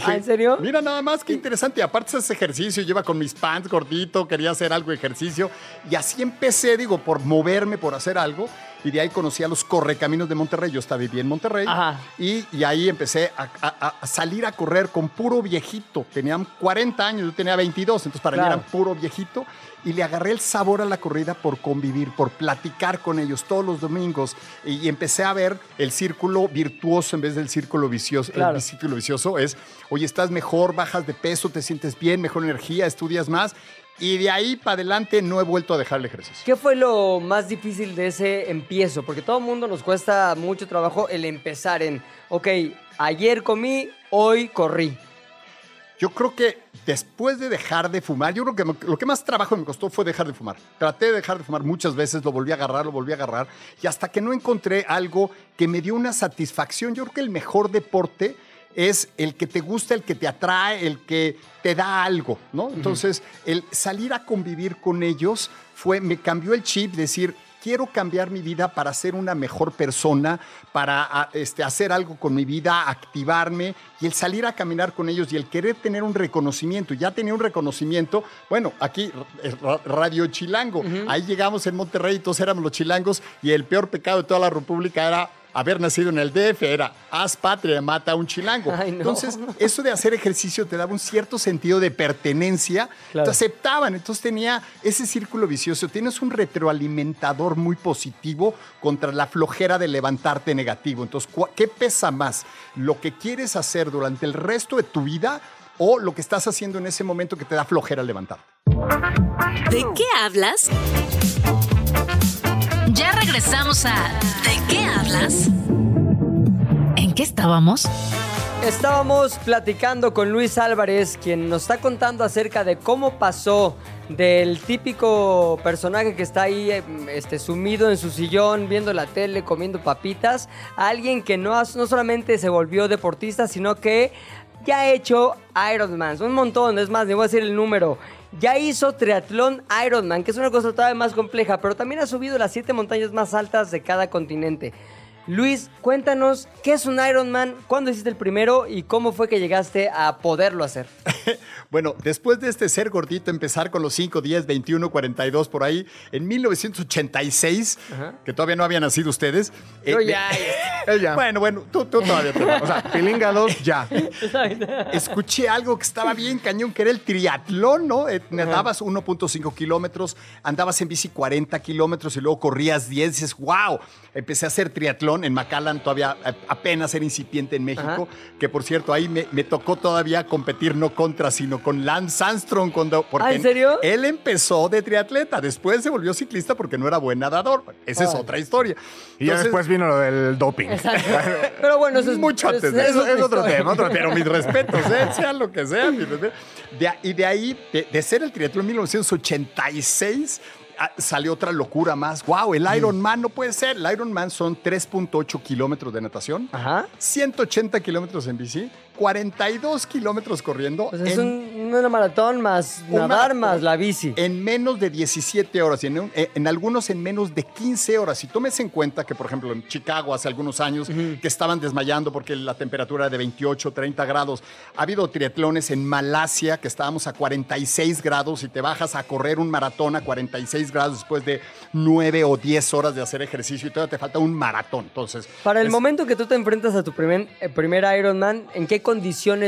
Ah, ¿en serio? Mira nada más, qué interesante. Y aparte ese ejercicio, lleva con mis pants gordito, quería hacer algo de ejercicio. Y así empecé, digo, por moverme, por hacer algo. Y de ahí conocí a los correcaminos de Monterrey. Yo estaba viví en Monterrey. Ajá. Y, y ahí empecé a, a- a salir a correr con puro viejito. Tenían 40 años, yo tenía 22, entonces para Claro. mí eran puro viejito. Y le agarré el sabor a la corrida por convivir, por platicar con ellos todos los domingos. Y, y empecé a ver el círculo virtuoso en vez del círculo vicioso. Claro. El círculo vicioso es, oye, estás mejor, bajas de peso, te sientes bien, mejor energía, estudias más. Y de ahí para adelante no he vuelto a dejar el ejercicio. ¿Qué fue lo más difícil de ese empiezo? Porque todo el mundo nos cuesta mucho trabajo el empezar en, ok, ayer comí, hoy corrí. Yo creo que después de dejar de fumar, yo creo que lo que más trabajo me costó fue dejar de fumar. Traté de dejar de fumar muchas veces, lo volví a agarrar, lo volví a agarrar, y hasta que no encontré algo que me dio una satisfacción, yo creo que el mejor deporte es el que te gusta, el que te atrae, el que te da algo, ¿no? Entonces, el salir a convivir con ellos fue, me cambió el chip, decir, quiero cambiar mi vida para ser una mejor persona, para a, este, hacer algo con mi vida, activarme y el salir a caminar con ellos y el querer tener un reconocimiento. Ya tenía un reconocimiento, bueno, aquí eh, ra- Radio Chilango, ahí llegamos en Monterrey, todos éramos los chilangos y el peor pecado de toda la República era haber nacido en el DF, era haz patria, mata a un chilango. Ay, no. Entonces, eso de hacer ejercicio te daba un cierto sentido de pertenencia, Claro. te aceptaban, entonces tenía ese círculo vicioso, tienes un retroalimentador muy positivo contra la flojera de levantarte negativo. Entonces, ¿cu- ¿qué pesa más? ¿Lo que quieres hacer durante el resto de tu vida o lo que estás haciendo en ese momento que te da flojera levantar? ¿De qué hablas? Ya regresamos a ¿De qué hablas? ¿En qué estábamos? Estábamos platicando con Luis Álvarez, quien nos está contando acerca de cómo pasó del típico personaje que está ahí eh, este, sumido en su sillón, viendo la tele, comiendo papitas, a alguien que no, no solamente se volvió deportista, sino que ya ha hecho Ironman, un montón, es más, le voy a decir el número. Ya hizo triatlón Ironman, que es una cosa todavía más compleja, pero también ha subido las siete montañas más altas de cada continente. Luis, cuéntanos qué es un Ironman, cuándo hiciste el primero y cómo fue que llegaste a poderlo hacer. (laughs) Bueno, después de este ser gordito, empezar con los 5, 10, 21, 42 por ahí, en 1986, que todavía no habían nacido ustedes. Yo eh, ya, me- Él ya. (laughs) Bueno, bueno, tú, tú todavía te O sea, (laughs) Pilinga 2, ya. escuché algo que estaba bien cañón, que era el triatlón, ¿no? Eh, Nadabas 1.5 kilómetros, andabas en bici 40 kilómetros y luego corrías 10. Dices, wow. Empecé a hacer triatlón en Macallan, todavía apenas era incipiente en México, que por cierto, ahí me, me tocó todavía competir no contra, sino con Lance Armstrong. Cuando, porque ¿Ah, en serio? Él empezó de triatleta, después se volvió ciclista porque no era buen nadador. Esa es otra historia. Y ya Entonces, después vino lo del doping. (laughs) Pero bueno, eso es mucho es- antes de es eso. Es otro historia. tema, otro Pero mis respetos, ¿eh? sea lo que sea. De- y de ahí, de, de ser el triatlón en 1986, ah, salió otra locura más. ¡Wow! El Ironman no puede ser. El Ironman son 3.8 kilómetros de natación, Ajá. 180 kilómetros en bici, 42 kilómetros corriendo. Pues es en- un, una maratón más Un nadar más la bici. en menos de 17 horas y en, un- eh, en algunos en menos de 15 horas. Si tomes en cuenta que, por ejemplo, en Chicago hace algunos años que estaban desmayando porque la temperatura era de 28, 30 grados. Ha habido triatlones en Malasia que estábamos a 46 grados y te bajas a correr un maratón a 46 grados después de 9 o 10 horas de hacer ejercicio y todavía te falta un maratón. Entonces, Para el es- momento que tú te enfrentas a tu primer, eh, primer Ironman, ¿en qué condiciones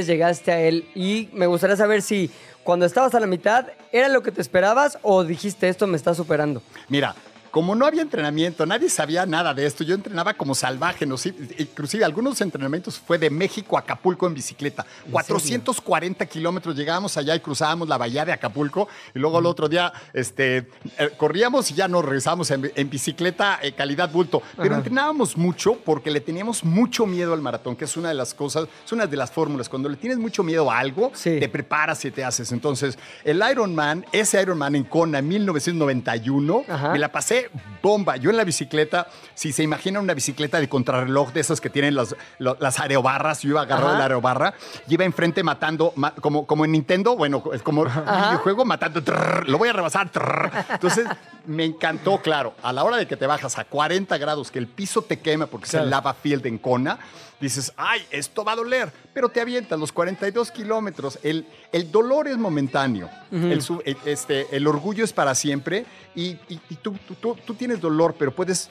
llegaste a él? Y me gustaría saber si cuando estabas a la mitad, ¿era lo que te esperabas o dijiste esto me está superando? Mira, como no había entrenamiento, nadie sabía nada de esto. Yo entrenaba como salvaje, no inclusive algunos entrenamientos fue de México a Acapulco en bicicleta. 440 kilómetros llegábamos allá y cruzábamos la bahía de Acapulco y luego el otro día este, eh, corríamos y ya nos regresamos en, en bicicleta eh, calidad bulto. Pero entrenábamos mucho porque le teníamos mucho miedo al maratón, que es una de las cosas, es una de las fórmulas. Cuando le tienes mucho miedo a algo, Sí. te preparas y te haces. Entonces, el Ironman, ese Ironman en Kona en 1991, Ajá. me la pasé bomba. Yo en la bicicleta, si se imaginan una bicicleta de contrarreloj de esas que tienen las, lo- las aerobarras, yo iba agarrado Ajá. la aerobarra, y iba enfrente matando, ma- como, como en Nintendo, bueno, es como un videojuego matando, trrr, lo voy a rebasar. trrr. Entonces, me encantó, claro, a la hora de que te bajas a 40 grados, que el piso te quema porque es el lava field en Kona, dices, ay, esto va a doler, pero te avientas los 42 kilómetros. El, el dolor es momentáneo, el, su- el- este, el orgullo es para siempre y, y- y tú, tú- tú- tú tienes dolor, pero puedes,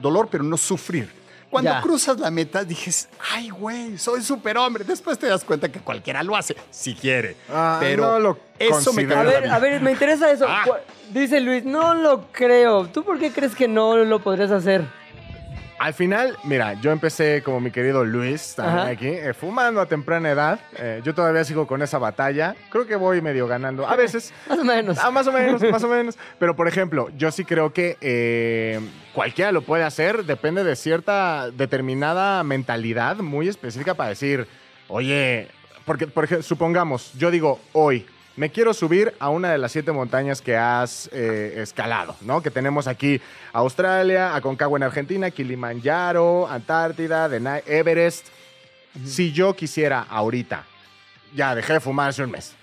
dolor, pero no sufrir. Cuando Ya. cruzas la meta, dices, ay, güey, soy superhombre. Después te das cuenta que cualquiera lo hace, si quiere. Ah, pero no lo eso me. A ver, a ver, me interesa eso. Ah. Dice Luis, no lo creo. ¿Tú por qué crees que no lo podrías hacer? Al final, mira, yo empecé como mi querido Luis, también Ajá. aquí, eh, fumando a temprana edad. Eh, yo todavía sigo con esa batalla. Creo que voy medio ganando. A veces. (laughs) Más o menos. Ah, más o menos, más o (laughs) menos. Pero, por ejemplo, yo sí creo que eh, cualquiera lo puede hacer. Depende de cierta determinada mentalidad muy específica para decir, oye, porque, por ejemplo, supongamos, yo digo hoy, me quiero subir a una de las siete montañas que has eh, escalado, ¿no? Que tenemos aquí Australia, Aconcagua en Argentina, Kilimanjaro, Antártida, Denai- Everest. Si yo quisiera ahorita, ya dejé de fumar hace un mes.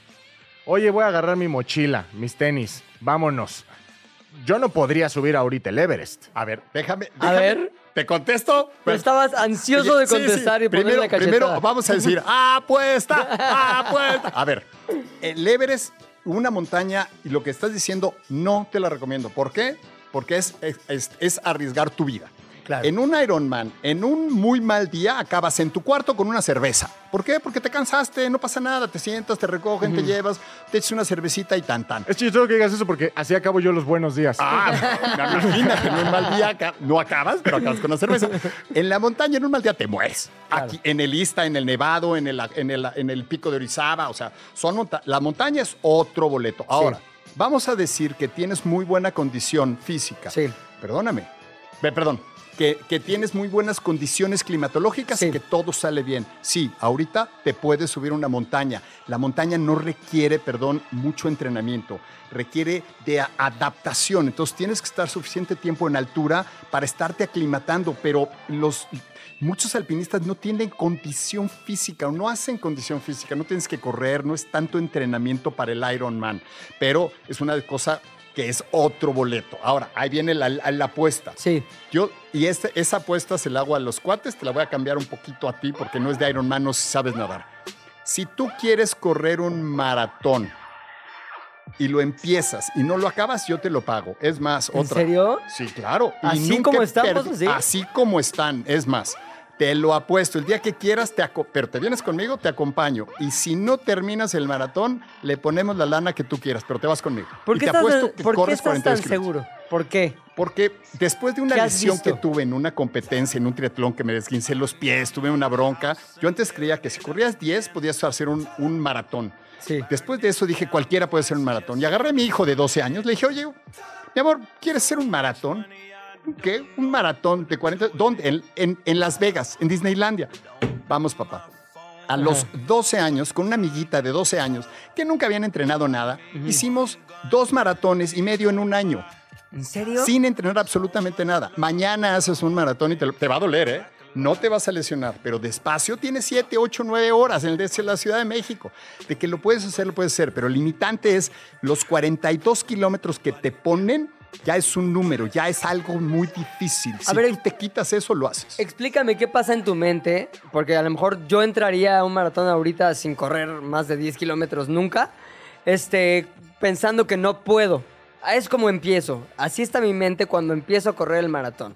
Oye, voy a agarrar mi mochila, mis tenis, vámonos. yo no podría subir ahorita el Everest. A ver, déjame. A ver. ¿Te contesto? Bueno, estabas ansioso de Sí, sí. contestar y primero, la primero vamos a decir, (laughs) apuesta, apuesta. A ver, el Everest, una montaña, y lo que estás diciendo, no te la recomiendo. ¿Por qué? Porque es, es, es- es arriesgar tu vida. Claro. En un Ironman, en un muy mal día, acabas en tu cuarto con una cerveza. ¿Por qué? Porque te cansaste, no pasa nada, te sientas, te recogen, te llevas, te echas una cervecita y tan tan. Es chistoso que digas eso porque así acabo yo los buenos días. Ah, (laughs) imagínate, en un mal día no acabas, pero acabas con la cerveza. En la montaña, en un mal día te mueres. Aquí, en el Ista, en el Nevado, en el, en el, en el pico de Orizaba, o sea, son monta- la montaña es otro boleto. Ahora, vamos a decir que tienes muy buena condición física. Sí. Perdóname. Ve, perdón. Que, que tienes muy buenas condiciones climatológicas Sí. y que todo sale bien. Sí, ahorita te puedes subir una montaña. La montaña no requiere, perdón, mucho entrenamiento. Requiere de adaptación. Entonces tienes que estar suficiente tiempo en altura para estarte aclimatando. Pero los, muchos alpinistas no tienen condición física o no hacen condición física. No tienes que correr, no es tanto entrenamiento para el Ironman. Pero es una cosa que es otro boleto. Ahora, ahí viene la, la apuesta. Sí. Yo, y este- esa apuesta se la hago a los cuates, te la voy a cambiar un poquito a ti porque no es de Iron Man, no sabes nadar. Si tú quieres correr un maratón y lo empiezas y no lo acabas, yo te lo pago. Es más, ¿En otra. serio? Sí, claro. ¿Así como pues, así? Así como están, es más. Te lo apuesto, el día que quieras, te pero te vienes conmigo, te acompaño. Y si no terminas el maratón, le ponemos la lana que tú quieras, pero te vas conmigo. ¿Por y qué te estás, apuesto que ¿por qué corres estás tan 42 kilómetros. seguro? ¿Por qué? Porque después de una ¿Qué lesión que tuve en una competencia, en un triatlón que me desguincé los pies, tuve una bronca, yo antes creía que si corrías 10 podías hacer un, un maratón. Sí. Después de eso dije, cualquiera puede hacer un maratón. Y agarré a mi hijo de 12 años, le dije, oye, mi amor, ¿quieres hacer un maratón? ¿Qué? ¿Un maratón de 40? ¿Dónde? En, en- en Las Vegas, en Disneylandia. Vamos, papá. A los 12 años, con una amiguita de 12 años, que nunca habían entrenado nada, hicimos dos maratones y medio en un año ¿En serio? sin entrenar absolutamente nada. Mañana haces un maratón y te, te va a doler, ¿eh? No te vas a lesionar, pero despacio tienes 7, 8, 9 horas en el la Ciudad de México. De que lo puedes hacer, lo puedes hacer, pero el limitante es los 42 kilómetros que te ponen, ya es un número, ya es algo muy difícil. A si ver, tú te quitas eso, lo haces. Explícame qué pasa en tu mente, porque a lo mejor yo entraría a un maratón ahorita sin correr más de 10 kilómetros nunca, este, pensando que no puedo. Es como empiezo. Así está mi mente cuando empiezo a correr el maratón.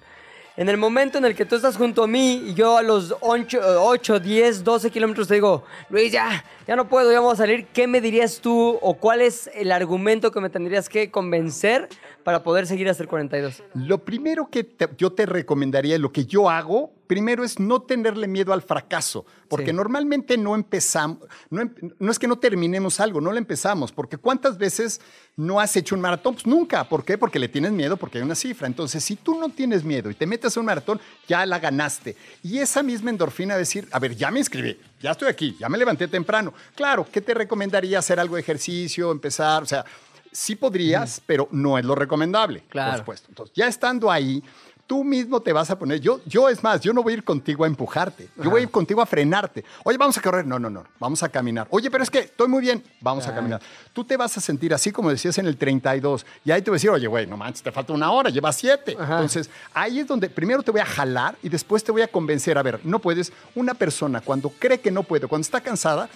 En el momento en el que tú estás junto a mí y yo a los 8, 8 10, 12 kilómetros te digo, Luis, ya, ya no puedo, ya vamos a salir, ¿qué me dirías tú o cuál es el argumento que me tendrías que convencer para poder seguir hasta el 42? Lo primero que te- yo te recomendaría, lo que yo hago, primero es no tenerle miedo al fracaso, porque Sí. normalmente no empezamos, no, em- no es que no terminemos algo, no lo empezamos, porque ¿cuántas veces no has hecho un maratón? Pues nunca, ¿por qué? Porque le tienes miedo, porque hay una cifra. Entonces, si tú no tienes miedo y te metes a un maratón, ya la ganaste. Y esa misma endorfina de decir, a ver, ya me inscribí, ya estoy aquí, ya me levanté temprano. Claro, ¿qué te recomendaría? Hacer algo de ejercicio, empezar, o sea... Sí podrías, pero no es lo recomendable, Claro. por supuesto. Entonces, ya estando ahí, tú mismo te vas a poner. Yo, yo es más, yo no voy a ir contigo a empujarte. Yo voy a ir contigo a frenarte. Oye, vamos a correr. No, no, no. Vamos a caminar. Oye, pero es que estoy muy bien. Vamos a caminar. Tú te vas a sentir así como decías en el 32. Y ahí te voy a decir, oye, güey, no manches, te falta una hora, llevas siete. Ajá. Entonces, ahí es donde primero te voy a jalar y después te voy a convencer. A ver, no puedes. Una persona cuando cree que no puede, cuando está cansada,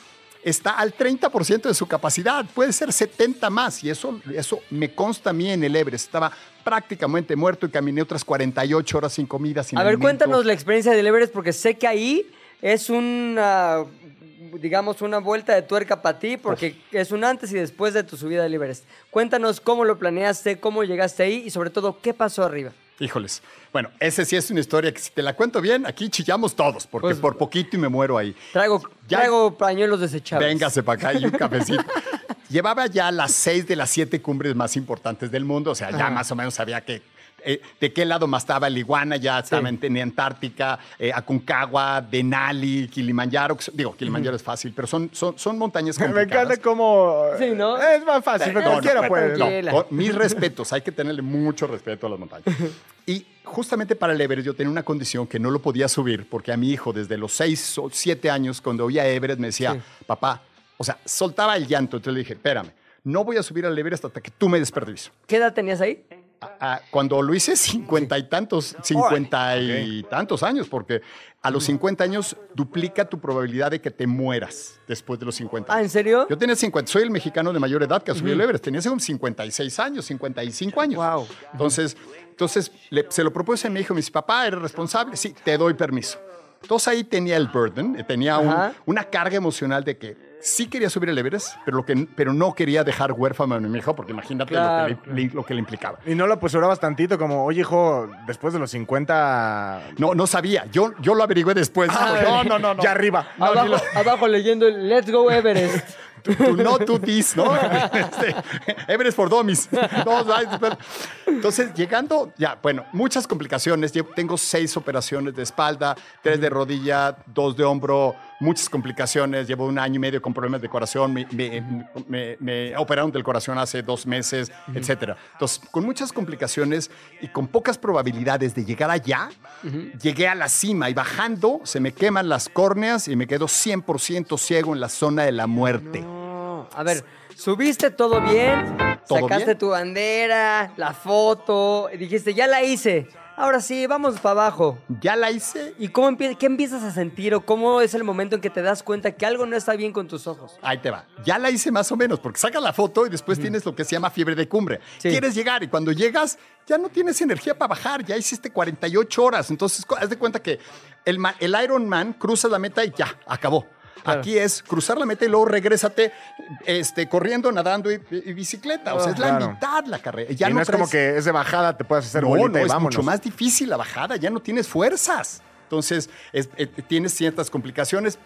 está al 30% de su capacidad, puede ser 70 más, y eso, eso me consta a mí en el Everest. Estaba prácticamente muerto y caminé otras 48 horas sin comida, sin A ver, alimento. cuéntanos la experiencia del Everest, porque sé que ahí es una, digamos, una vuelta de tuerca para ti, porque es un antes y después de tu subida del Everest. Cuéntanos cómo lo planeaste, cómo llegaste ahí y sobre todo, ¿qué pasó arriba? Híjoles. Bueno, ese sí es una historia que si te la cuento bien, aquí chillamos todos, porque Pues- por poquito y me muero ahí. Traigo, Ya- traigo pañuelos desechables. Véngase para acá y un cafecito. (laughs) Llevaba ya las seis de las siete cumbres más importantes del mundo, o sea, ya Ajá. más o menos sabía que, eh, de qué lado más estaba el Iguana, ya estaba en, en Antártica, eh, Aconcagua, Denali, Kilimanjaro. Digo, Kilimanjaro es fácil, pero son, son, son montañas (laughs) Me complicadas. encanta cómo... Sí, ¿no? Es más fácil, pero No, no, cualquiera puede. no, con mis respetos, hay que tenerle mucho respeto a las montañas. (laughs) Y justamente para el Everest yo tenía una condición que no lo podía subir porque a mi hijo desde los 6 o 7 años cuando oía Everest me decía, Sí. papá, o sea, soltaba el llanto. Entonces le dije, espérame, no voy a subir al Everest hasta que tú me des permiso. ¿Qué edad tenías ahí? A- cuando lo hice, cincuenta y tantos, cincuenta y tantos años, porque a los 50 años duplica tu probabilidad de que te mueras después de los 50. Ah, ¿en serio? Yo tenía 50, soy el mexicano de mayor edad que ha subido el Everest. Tenía como 56 años, 55 años. Guau. Entonces, entonces le- se lo propuse a mi hijo, me dice, papá, ¿eres responsable? Sí, te doy permiso. Entonces ahí tenía el burden, eh, tenía un- una carga emocional de que sí quería subir el Everest, pero, lo que, pero no quería dejar huérfano a mi hijo, porque imagínate Claro, lo, que le, lo que le implicaba. Y no lo apresurabas tantito como, oye, hijo, después de los 50... No, no sabía. Yo, yo lo averigüé después. no, no, no, no. Ya arriba. No, abajo, lo- abajo leyendo el Let's Go Everest. To, to not do this, ¿no? (laughs) Este, Everest for Dummies. Entonces, llegando, ya, bueno, muchas complicaciones. Llevo- Tengo seis operaciones de espalda, tres de rodilla, dos de hombro, muchas complicaciones. Llevo un año y medio con problemas de corazón. Me, me- me- me operaron del corazón hace dos meses, etcétera. Entonces, con muchas complicaciones y con pocas probabilidades de llegar allá, llegué a la cima y bajando se me queman las córneas y me quedo 100% ciego en la zona de la muerte. No, a ver, subiste todo bien, ¿Todo sacaste bien? tu bandera, la foto, dijiste, ya la hice. Ahora sí, vamos para abajo. Ya la hice. ¿Y cómo empie- qué empiezas a sentir o cómo es el momento en que te das cuenta que algo no está bien con tus ojos? Ahí te va. Ya la hice más o menos, porque sacas la foto y después tienes lo que se llama fiebre de cumbre. Sí. Quieres llegar y cuando llegas ya no tienes energía para bajar, ya hiciste 48 horas. Entonces, haz de cuenta que el, el Iron Man cruza la meta y ya, acabó. Claro. Aquí es cruzar la meta y luego regrésate este, corriendo, nadando y, y bicicleta. O sea, es la Claro. mitad la carrera. Ya y no, es como que es de bajada, te puedes hacer no, bolita no, y es vámonos. mucho más difícil la bajada, ya no tienes fuerzas. Entonces, es- eh, tienes ciertas complicaciones.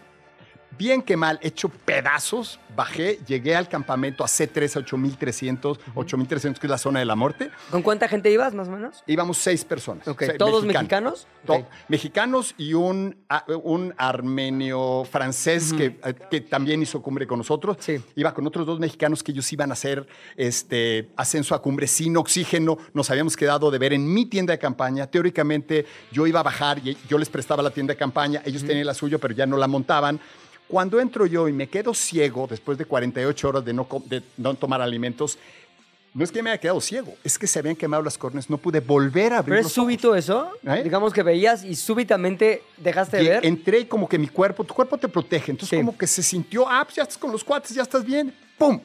Bien que mal, hecho pedazos, bajé, llegué al campamento a C3 a 8300, 8300 que es la zona de la muerte. ¿Con cuánta gente ibas, más o menos? Íbamos seis personas. Ok, O sea, ¿todos mexicanos. mexicanos? To- Ok. Mexicanos y un, a- un armenio francés que, eh, que también hizo cumbre con nosotros. Sí. Iba con otros dos mexicanos que ellos iban a hacer este, ascenso a cumbre sin oxígeno. Nos habíamos quedado de ver en mi tienda de campaña. Teóricamente yo iba a bajar y yo les prestaba la tienda de campaña. Ellos tenían la suya, pero ya no la montaban. Cuando entro yo y me quedo ciego después de 48 horas de no, de no tomar alimentos, no es que me haya quedado ciego, es que se habían quemado las córneas, no pude volver a abrir ¿Pero es los ojos. súbito eso? ¿Eh? Digamos que veías y súbitamente dejaste de ver. entré y como que mi cuerpo, tu cuerpo te protege, entonces Sí. como que se sintió, ah, pues ya estás con los cuates, ya estás bien, ¡pum!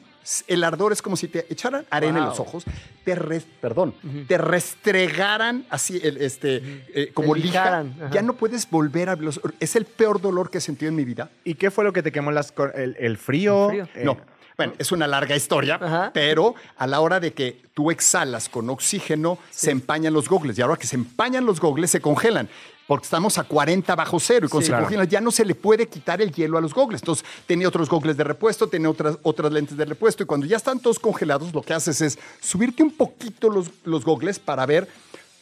El ardor es como si te echaran arena en los ojos, te res- perdón, te restregaran así, el, este, eh, como lija, ya no puedes volver a los Es el peor dolor que he sentido en mi vida. ¿Y qué fue lo que te quemó las el, el frío? El frío. Eh, No. Bueno, es una larga historia, Ajá. pero a la hora de que tú exhalas con oxígeno, se empañan los gogles. Y ahora que se empañan los gogles, se congelan. Porque estamos a 40 bajo cero y cuando Sí. Claro. ya no se le puede quitar el hielo a los gogles. Entonces, tenía otros gogles de repuesto, tenía otras, otras lentes de repuesto. Y cuando ya están todos congelados, lo que haces es subirte un poquito los, los gogles para ver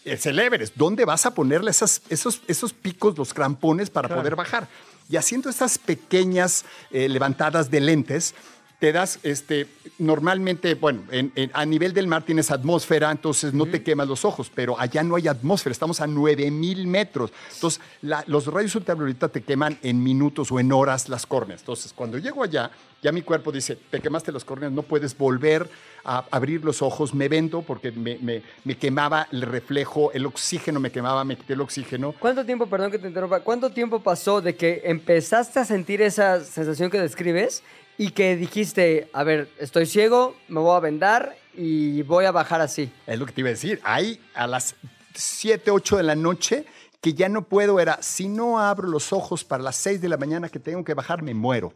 es el Everest. ¿Dónde vas a ponerle esas, esos, esos picos, los crampones para poder bajar? Y haciendo estas pequeñas eh, levantadas de lentes, te das, este, normalmente, bueno, en- en- a nivel del mar tienes atmósfera, entonces no te quemas los ojos, pero allá no hay atmósfera, estamos a 9000 metros. Entonces, la- los rayos ultravioleta te queman en minutos o en horas las córneas. Entonces, cuando llego allá, ya mi cuerpo dice, te quemaste las córneas, no puedes volver a abrir los ojos, me vendo porque me, me- me quemaba el reflejo, el oxígeno me quemaba, me quité el oxígeno. ¿Cuánto tiempo, perdón que te interrumpa, cuánto tiempo pasó de que empezaste a sentir esa sensación que describes y que dijiste, a ver, estoy ciego, me voy a vendar y voy a bajar así? Es lo que te iba a decir. Ahí a las 7, 8 de la noche que ya no puedo era, si no abro los ojos para las 6 de la mañana que tengo que bajar, me muero.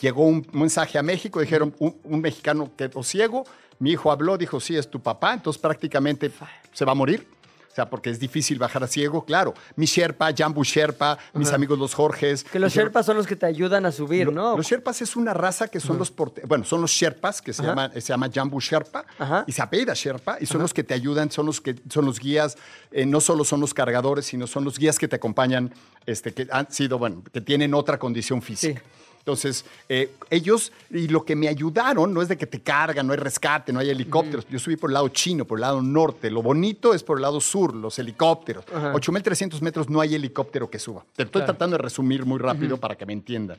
Llegó un mensaje a México, dijeron, un, un mexicano quedó ciego, mi hijo habló, dijo, sí, es tu papá, entonces prácticamente se va a morir. O sea, porque es difícil bajar a ciego, claro. Mi Sherpa, Jambu Sherpa, mis amigos los Jorges. Que los Sherpas son los que te ayudan a subir, lo- ¿no? Los Sherpas es una raza que son los porte- bueno, son los Sherpas que se Ajá. llaman se llama Jambu Sherpa y se apellida Sherpa y son los que te ayudan, son los que son los guías, eh, no solo son los cargadores, sino son los guías que te acompañan este que han sido, bueno, que tienen otra condición física. Sí. Entonces, eh, ellos, y lo que me ayudaron, no es de que te cargan, no hay rescate, no hay helicópteros. Yo subí por el lado chino, por el lado norte. Lo bonito es por el lado sur, los helicópteros. Ajá. 8.300 metros no hay helicóptero que suba. Te estoy Claro. tratando de resumir muy rápido para que me entiendan.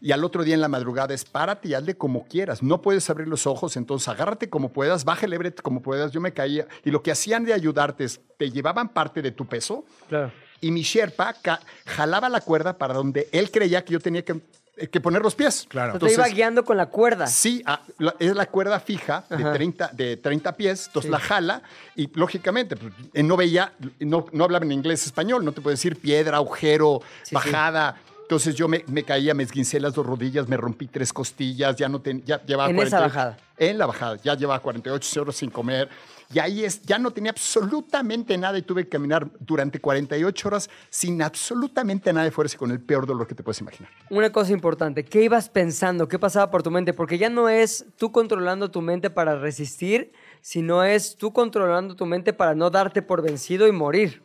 Y al otro día en la madrugada es párate y hazle como quieras. No puedes abrir los ojos, entonces agárrate como puedas, baja el Everett como puedas. Yo me caía. Y lo que hacían de ayudarte es, te llevaban parte de tu peso Claro. y mi Sherpa jalaba la cuerda para donde él creía que yo tenía que, que poner los pies. Claro. Entonces, te iba guiando con la cuerda. Sí, ah, la- es la cuerda fija de Ajá. 30, de 30 pies, entonces Sí. la jala y lógicamente pues, eh, no veía, no, no hablaba en inglés español, no te puedo decir piedra, agujero, Sí, sí. bajada. Entonces yo me, me caía, me esguincé las dos rodillas, me rompí tres costillas, ya no ten- ya llevaba En esa 48 bajada. En la bajada, ya llevaba 48 horas sin comer. Y ahí es, ya no tenía absolutamente nada y tuve que caminar durante 48 horas sin absolutamente nada de fuerza y con el peor dolor que te puedes imaginar. Una cosa importante, ¿qué ibas pensando? ¿Qué pasaba por tu mente? Porque ya no es tú controlando tu mente para resistir, sino es tú controlando tu mente para no darte por vencido y morir.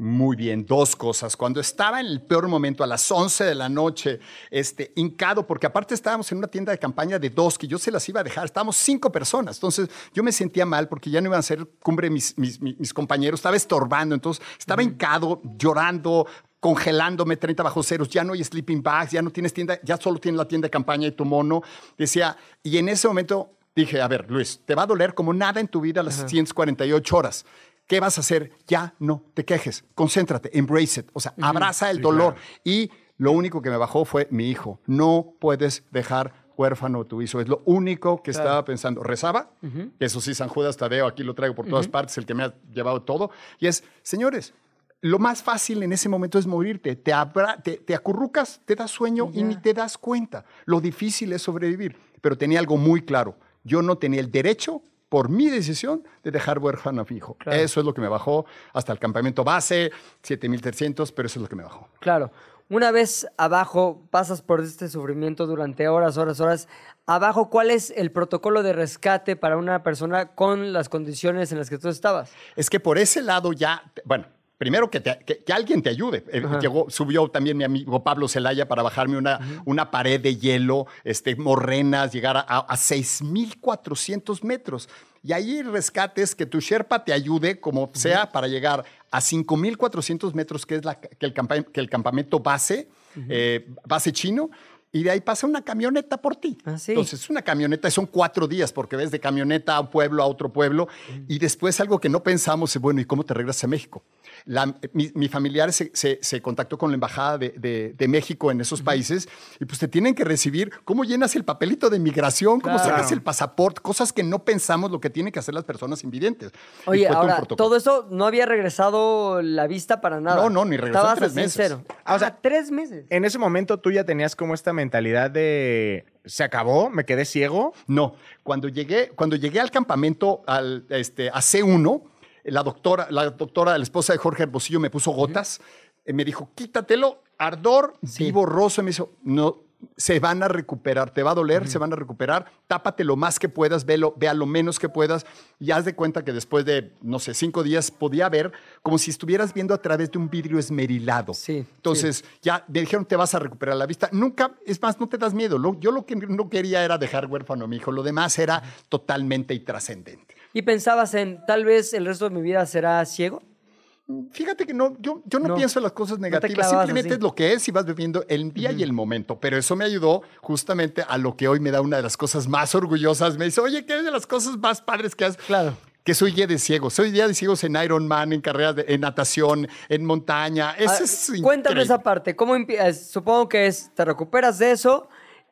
Muy bien, dos cosas. Cuando estaba en el peor momento, a las 11 de la noche, este, hincado, porque aparte estábamos en una tienda de campaña de dos que yo se las iba a dejar, estábamos cinco personas. Entonces yo me sentía mal porque ya no iban a ser cumbre mis, mis, compañeros, estaba estorbando, entonces estaba hincado, llorando, congelándome 30 bajo ceros, ya no hay sleeping bags, ya no tienes tienda, ya solo tienes la tienda de campaña y tu mono. Decía, y en ese momento dije, a ver, Luis, te va a doler como nada en tu vida las 148 horas. ¿Qué vas a hacer? Ya no te quejes, concéntrate, embrace it, o sea, abraza el dolor. Y lo único que me bajó fue mi hijo. No puedes dejar huérfano tu hijo. Es lo único que estaba pensando. Rezaba, eso sí, San Judas Tadeo, aquí lo traigo por todas partes, el que me ha llevado todo. Y es, señores, lo más fácil en ese momento es morirte. Te, abra- te, te acurrucas, te das sueño y ni te das cuenta. Lo difícil es sobrevivir. Pero tenía algo muy claro. Yo no tenía el derecho, por mi decisión, de dejar huérfano a mi hijo. Claro. Eso es lo que me bajó hasta el campamento base, 7300, pero eso es lo que me bajó. Claro, una vez abajo pasas por este sufrimiento durante horas, horas, horas. Abajo, ¿cuál es el protocolo de rescate para una persona con las condiciones en las que tú estabas? Es que por ese lado ya, bueno, primero que, te- que- que alguien te ayude. Eh, Llegó, subió también mi amigo Pablo Celaya para bajarme una, una pared de hielo, este, morrenas, llegar a, a 6.400 metros. Y ahí rescates que tu Sherpa te ayude, como sea, para llegar a 5.400 metros, que es la, que el, campa- que el campamento base, eh, base chino. Y de ahí pasa una camioneta por ti. Ah, sí. Entonces, es una camioneta, son cuatro días, porque ves de camioneta a un pueblo, a otro pueblo, y después algo que no pensamos es, bueno, ¿y cómo te regresas a México? La- mi, mi familiar se, se- se contactó con la embajada de, de- de México en esos países, y pues te tienen que recibir, ¿cómo llenas el papelito de migración? ¿Cómo Claro. sacas el pasaporte? Cosas que no pensamos lo que tienen que hacer las personas invidentes. Oye, ahora, todo eso no había regresado la vista para nada. No, no, ni regresó Estabas tres meses. Ah, o sea, Ah, tres meses. En ese momento tú ya tenías como esta mentalidad de se acabó, me quedé ciego. No, cuando llegué, cuando llegué al campamento al, este, a C1, la doctora, la doctora, la esposa de Jorge Hermosillo, me puso gotas, eh, me dijo, quítatelo, ardor, Sí. borroso, y me dijo, no, se van a recuperar, te va a doler, se van a recuperar, tápate lo más que puedas, velo, vea lo menos que puedas, y haz de cuenta que después de, no sé, cinco días podía ver como si estuvieras viendo a través de un vidrio esmerilado. Sí, Entonces, ya me dijeron, te vas a recuperar la vista. Nunca, es más, no te das miedo. Lo- yo lo que no quería era dejar huérfano a mi hijo. Lo demás era totalmente intrascendente. ¿Y pensabas en tal vez el resto de mi vida será ciego? Fíjate que no, yo, yo no, No. pienso en las cosas negativas. Simplemente así. es lo que es y vas viviendo el día y el momento. Pero eso me ayudó justamente a lo que hoy me da una de las cosas más orgullosas. Me dice, oye, ¿qué es de las cosas más padres que has? Claro. Que soy guía de ciegos. Soy guía de ciegos en Ironman, en carreras, de- en natación, en montaña. Eso Ah, es Cuéntame increíble. esa parte. ¿Cómo Supongo que es, te recuperas de eso,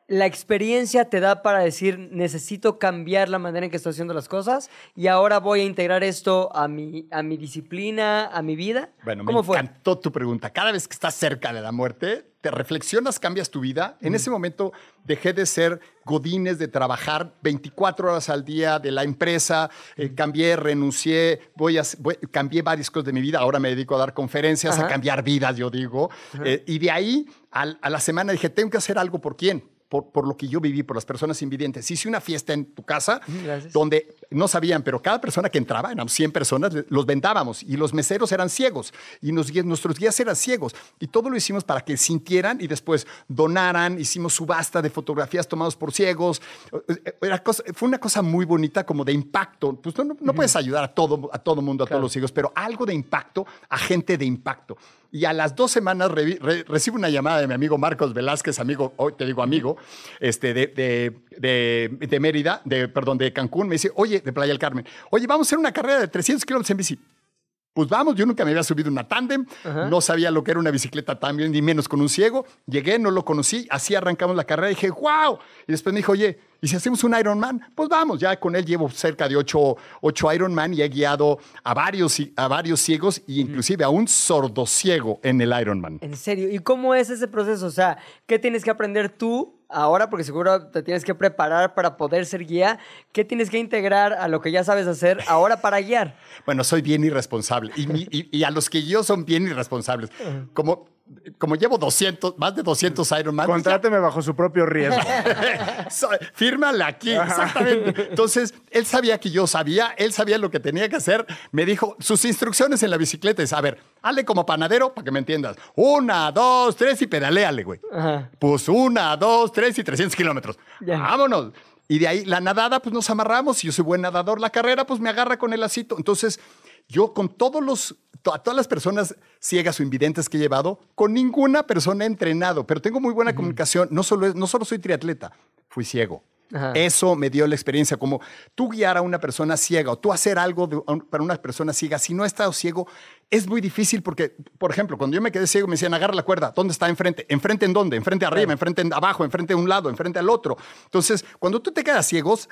la experiencia te da para decir, necesito cambiar la manera en que estoy haciendo las cosas y ahora voy a integrar esto a mi, a mi disciplina, a mi vida. Bueno, ¿Cómo me fue? encantó tu pregunta. Cada vez que estás cerca de la muerte, te reflexionas, cambias tu vida. En ese momento dejé de ser godines, de trabajar 24 horas al día de la empresa. eh, cambié, renuncié, voy a, voy- cambié varias cosas de mi vida. Ahora me dedico a dar conferencias, Ajá. a cambiar vidas, yo digo. Eh, y de ahí al- a la semana dije, tengo que hacer algo por quién. Por, por lo que yo viví, por las personas invidentes. Hice una fiesta en tu casa gracias. donde no sabían, pero cada persona que entraba, eran 100 personas, los vendábamos y los meseros eran ciegos y nos nuestros guías eran ciegos. Y todo lo hicimos para que sintieran y después donaran. Hicimos subasta de fotografías tomadas por ciegos. Era cosa- fue una cosa muy bonita, como de impacto. Pues no, no- no puedes ayudar a todo, a todo mundo, a todos los ciegos, pero algo de impacto a gente de impacto. Y a las dos semanas re- recibo una llamada de mi amigo Marcos Velázquez, amigo, hoy te digo amigo, este, de, de, de- de Mérida, de, perdón, de Cancún. Me dice, oye, de Playa del Carmen, oye, vamos a hacer una carrera de 300 kilómetros en bici. Pues vamos, yo nunca me había subido una tándem, no sabía lo que era una bicicleta tándem, ni menos con un ciego. Llegué, no lo conocí, así arrancamos la carrera y dije, wow. Y después me dijo, oye, ¿y si hacemos un Ironman? Pues vamos, ya con él llevo cerca de ocho, ocho Ironman y he guiado a varios, a varios ciegos e inclusive a un sordociego en el Ironman. En serio, ¿y cómo es ese proceso? O sea, ¿qué tienes que aprender tú ahora? Porque seguro te tienes que preparar para poder ser guía. ¿Qué tienes que integrar a lo que ya sabes hacer ahora para guiar? Bueno, soy bien irresponsable y, mi- y- y a los que yo son bien irresponsables. Como, como llevo 200, más de 200 Ironman. pues ya- Contráteme bajo su propio riesgo. (laughs) Fírmale aquí, exactamente. Entonces, él sabía que yo sabía, él sabía lo que tenía que hacer. Me dijo, sus instrucciones en la bicicleta es, a ver, hazle como panadero, para que me entiendas. Una, dos, tres y pedaléale, güey. Ajá. Pues una, dos, tres y 300 kilómetros. Ya. Vámonos. Y de ahí la nadada, pues nos amarramos. Y yo soy buen nadador. La carrera, pues me agarra con el lacito. Entonces, yo con todos los, a todas las personas ciegas o invidentes que he llevado, con ninguna persona he entrenado. Pero tengo muy buena comunicación. No solo, no solo soy triatleta, fui ciego. Ajá. Eso me dio la experiencia, como tú guiar a una persona ciega o tú hacer algo de- para una persona ciega, si no he estado ciego, es muy difícil porque, por ejemplo, cuando yo me quedé ciego me decían, agarra la cuerda, ¿dónde está enfrente? ¿Enfrente en dónde? ¿Enfrente arriba? ¿Enfrente en abajo? ¿Enfrente de un lado? ¿Enfrente al otro? Entonces, cuando tú te quedas ciegos,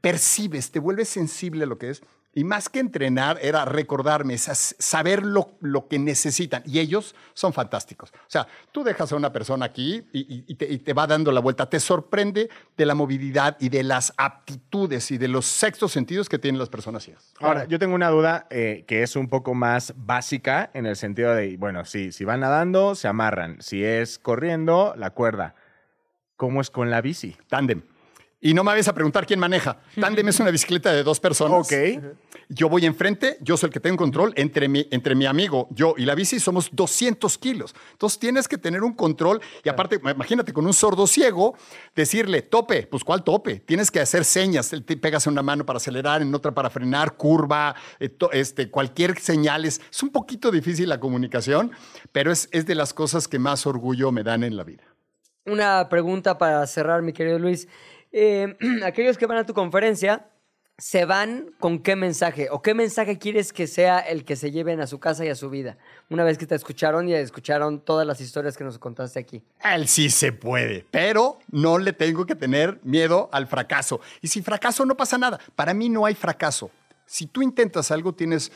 percibes, te vuelves sensible a lo que es. Y más que entrenar, era recordarme, saber lo, lo que necesitan. Y ellos son fantásticos. O sea, tú dejas a una persona aquí y, y- y te, y te va dando la vuelta. Te sorprende de la movilidad y de las aptitudes y de los sextos sentidos que tienen las personas ciegas. Ahora, yo tengo una duda eh, que es un poco más básica en el sentido de, bueno, si, si van nadando, se amarran. Si es corriendo, la cuerda. ¿Cómo es con la bici? Tándem. Y no me vayas a preguntar quién maneja. Tándem es una bicicleta de dos personas. Ok. Yo voy enfrente, yo soy el que tengo control. Entre mi, entre mi amigo, yo y la bici somos 200 kilos. Entonces tienes que tener un control. Y aparte, imagínate con un sordo ciego, decirle tope. Pues ¿cuál tope? Tienes que hacer señas. Te pegas en una mano para acelerar, en otra para frenar, curva, eh, to- este, cualquier señal. Es, es un poquito difícil la comunicación, pero es, es de las cosas que más orgullo me dan en la vida. Una pregunta para cerrar, mi querido Luis. Eh, (clears throat) aquellos que van a tu conferencia, ¿se van con qué mensaje? ¿O qué mensaje quieres que sea el que se lleven a su casa y a su vida? Una vez que te escucharon y escucharon todas las historias que nos contaste aquí. Él sí se puede, pero no le tengo que tener miedo al fracaso. Y si fracaso no pasa nada. Para mí no hay fracaso. Si tú intentas algo, tienes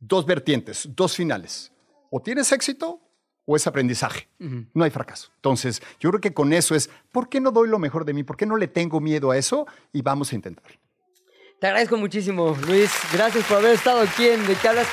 dos vertientes, dos finales. O tienes éxito o es aprendizaje. No hay fracaso. Entonces, yo creo que con eso es, ¿por qué no doy lo mejor de mí? ¿Por qué no le tengo miedo a eso? Y vamos a intentar. Te agradezco muchísimo, Luis. Gracias por haber estado aquí en De qué hablas.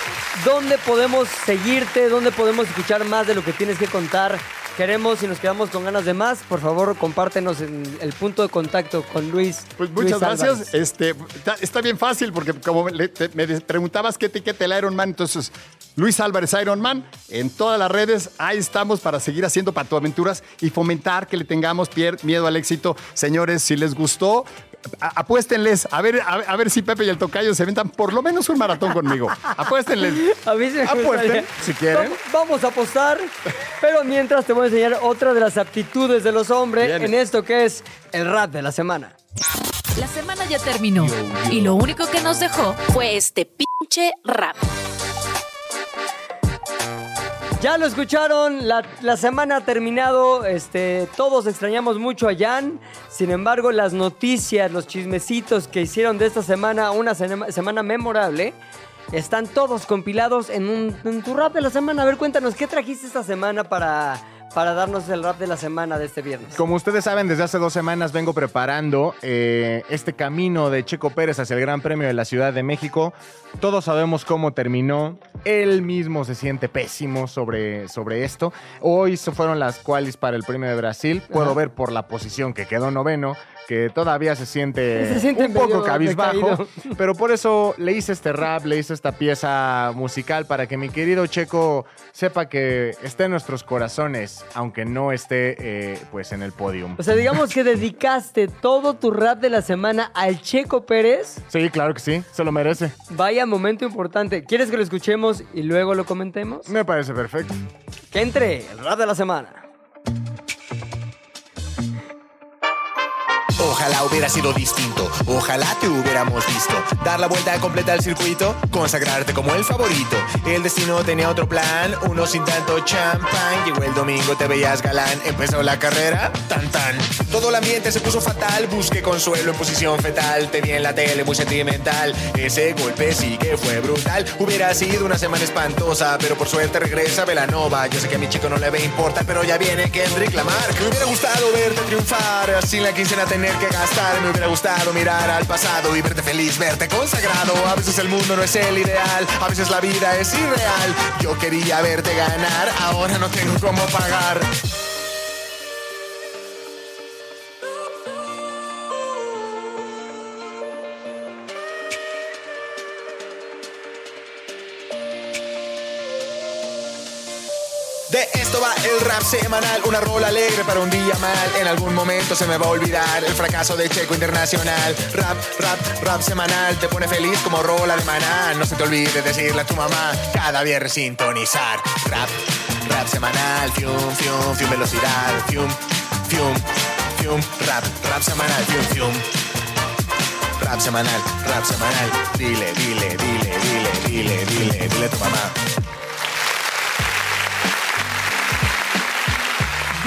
¿Dónde podemos seguirte? ¿Dónde podemos escuchar más de lo que tienes que contar? Queremos y nos quedamos con ganas de más. Por favor, compártenos en el punto de contacto con Luis. Pues Luis muchas gracias. Este, está, está bien fácil porque como le- te- me preguntabas qué etiqueta el Iron Man, entonces Luis Álvarez Iron Man en todas las redes, ahí estamos para seguir haciendo patoaventuras y fomentar que le tengamos miedo al éxito. Señores, si les gustó, a- apuéstenles a ver, a, a ver si Pepe y el Tocayo se aventan por lo menos un maratón conmigo. Apuéstenles. A mí se me Apuesten, gustaría- si quieren. Vamos, vamos a apostar. Pero mientras te voy a enseñar otra de las aptitudes de los hombres Bien. en esto que es el rap de la semana. La semana ya terminó y lo único que nos dejó fue este pinche rap. Ya lo escucharon, la, semana ha terminado, este, todos extrañamos mucho a Jan, sin embargo las noticias, los chismecitos que hicieron de esta semana una sema- semana memorable, están todos compilados en, un, en tu rap de la semana. A ver, cuéntanos, ¿qué trajiste esta semana para, para darnos el rap de la semana de este viernes. Como ustedes saben, desde hace dos semanas vengo preparando eh, este camino de Checo Pérez hacia el Gran Premio de la Ciudad de México. Todos sabemos cómo terminó. Él mismo se siente pésimo sobre, sobre esto. Hoy se fueron las qualis para el Premio de Brasil. Puedo Ajá. ver por la posición que quedó noveno que todavía se siente, (laughs) Se siente un poco cabizbajo. decaído. (laughs) Pero por eso le hice este rap, le hice esta pieza musical para que mi querido Checo sepa que esté en nuestros corazones, aunque no esté eh, pues en el podium. O sea, digamos que dedicaste todo tu rap de la semana al Checo Pérez. Sí, claro que sí, se lo merece. Vaya momento importante. ¿Quieres que lo escuchemos y luego lo comentemos? Me parece perfecto. Que entre el rap de la semana. Ojalá hubiera sido distinto, ojalá te hubiéramos visto. Dar la vuelta completa al circuito, consagrarte como el favorito. El destino tenía otro plan, uno sin tanto champán. Llegó el domingo, te veías galán, empezó la carrera, tan tan. Todo el ambiente se puso fatal, busqué consuelo en posición fetal. Te vi en la tele muy sentimental, ese golpe sí que fue brutal. Hubiera sido una semana espantosa, pero por suerte regresa Velanova. Yo sé que a mi chico no le ve importa, pero ya viene Kendrick Lamar. Me hubiera gustado verte triunfar, sin la quincena tener que gastar. Me hubiera gustado mirar al pasado y verte feliz, verte consagrado. A veces el mundo no es el ideal, a veces la vida es irreal. Yo quería verte ganar, ahora no tengo cómo pagar. De esto va el rap semanal, una rola alegre para un día mal. En algún momento se me va a olvidar el fracaso de Checo Internacional. Rap, rap, rap semanal, te pone feliz como rola de maná. No se te olvide decirle a tu mamá cada viernes sintonizar. Rap, rap semanal, fium, fium, fium, velocidad, fium, fium, fium, rap, rap semanal, fium, fium. Rap semanal, rap semanal, dile, dile, dile, dile, dile, dile, dile a tu mamá.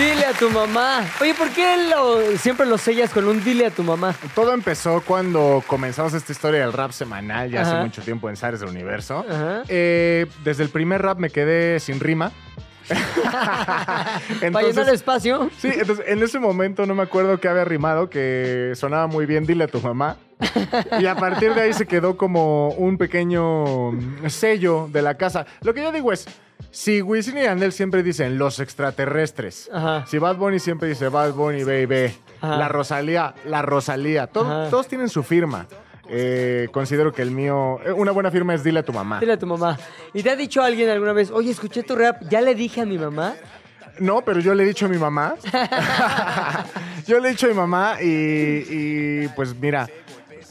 Dile a tu mamá. Oye, ¿por qué lo- siempre lo sellas con un dile a tu mamá? Todo empezó cuando comenzamos esta historia del rap semanal, ya hace mucho tiempo en Zares del Universo. Ajá. Eh, desde el primer rap me quedé sin rima. (laughs) Para llenar espacio. Sí, entonces en ese momento no me acuerdo que había rimado, que sonaba muy bien, dile a tu mamá. Y a partir de ahí se quedó como un pequeño mm, sello de la casa. Lo que yo digo es, si Wisin y Yandel siempre dicen los extraterrestres, Ajá. si Bad Bunny siempre dice Bad Bunny, baby, Ajá. la Rosalía, la Rosalía, todo- todos tienen su firma. Eh, considero que el mío, eh, una buena firma es dile a tu mamá. Dile a tu mamá. ¿Y te ha dicho alguien alguna vez, oye, escuché tu rap, ya le dije a mi mamá? No, pero yo le he dicho a mi mamá. (laughs) (laughs) yo le he dicho a mi mamá y, y, pues mira,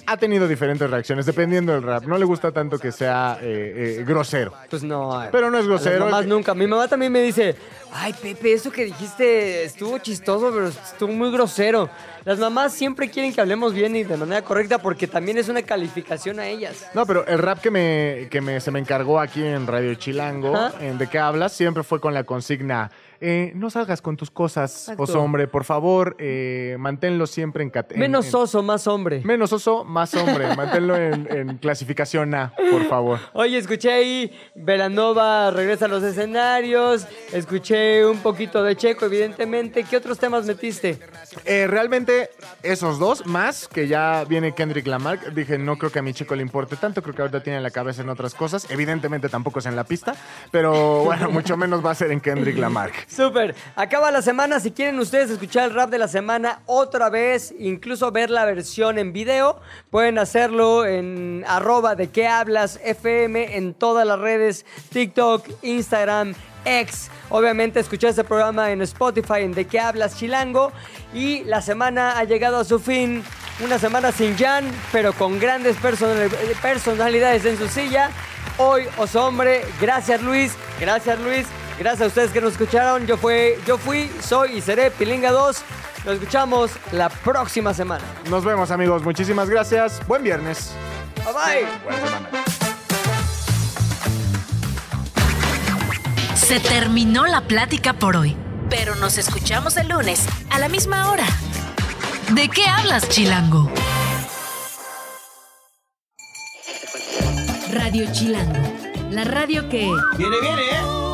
ha tenido diferentes reacciones dependiendo del rap. No le gusta tanto que sea eh, eh, grosero. Pues no. Pero no es grosero. Mamás nunca. Mi mamá también me dice, ay, Pepe, eso que dijiste estuvo chistoso, pero estuvo muy grosero. Las mamás siempre quieren que hablemos bien y de manera correcta porque también es una calificación a ellas. No, pero el rap que me, que me, se me encargó aquí en Radio Chilango, en ¿De qué hablas? Siempre fue con la consigna, eh, no salgas con tus cosas, Exacto. oso hombre, por favor, eh, manténlo siempre en... cat- en- Menos en- oso, más hombre. Menos oso, más hombre. (laughs) Manténlo en, en clasificación A, por favor. Oye, escuché ahí, Velanova regresa a los escenarios, escuché un poquito de Checo, evidentemente. ¿Qué otros temas metiste? Eh, realmente esos dos, más que ya viene Kendrick Lamar, dije, no creo que a mi chico le importe tanto, creo que ahorita tiene la cabeza en otras cosas, evidentemente tampoco es en la pista, pero (laughs) bueno, mucho menos va a ser en Kendrick Lamar. Súper. Acaba la semana. Si quieren ustedes escuchar el rap de la semana otra vez, incluso ver la versión en video, pueden hacerlo en arroba de qué hablas FM en todas las redes, TikTok, Instagram, X. Obviamente escuchar este programa en Spotify en De qué hablas Chilango. Y la semana ha llegado a su fin. Una semana sin Jan, pero con grandes personal- personalidades en su silla. Hoy, Oso Hombre, gracias Luis, gracias Luis, gracias a ustedes que nos escucharon. Yo, fue, yo fui, soy y seré Pilinga 2. Nos escuchamos la próxima semana. Nos vemos amigos, muchísimas gracias, buen viernes. Bye bye. Buena semana. Se terminó la plática por hoy, pero nos escuchamos el lunes a la misma hora. ¿De qué hablas, Chilango? Radio Chilango, la radio que... Viene, viene, ¿eh?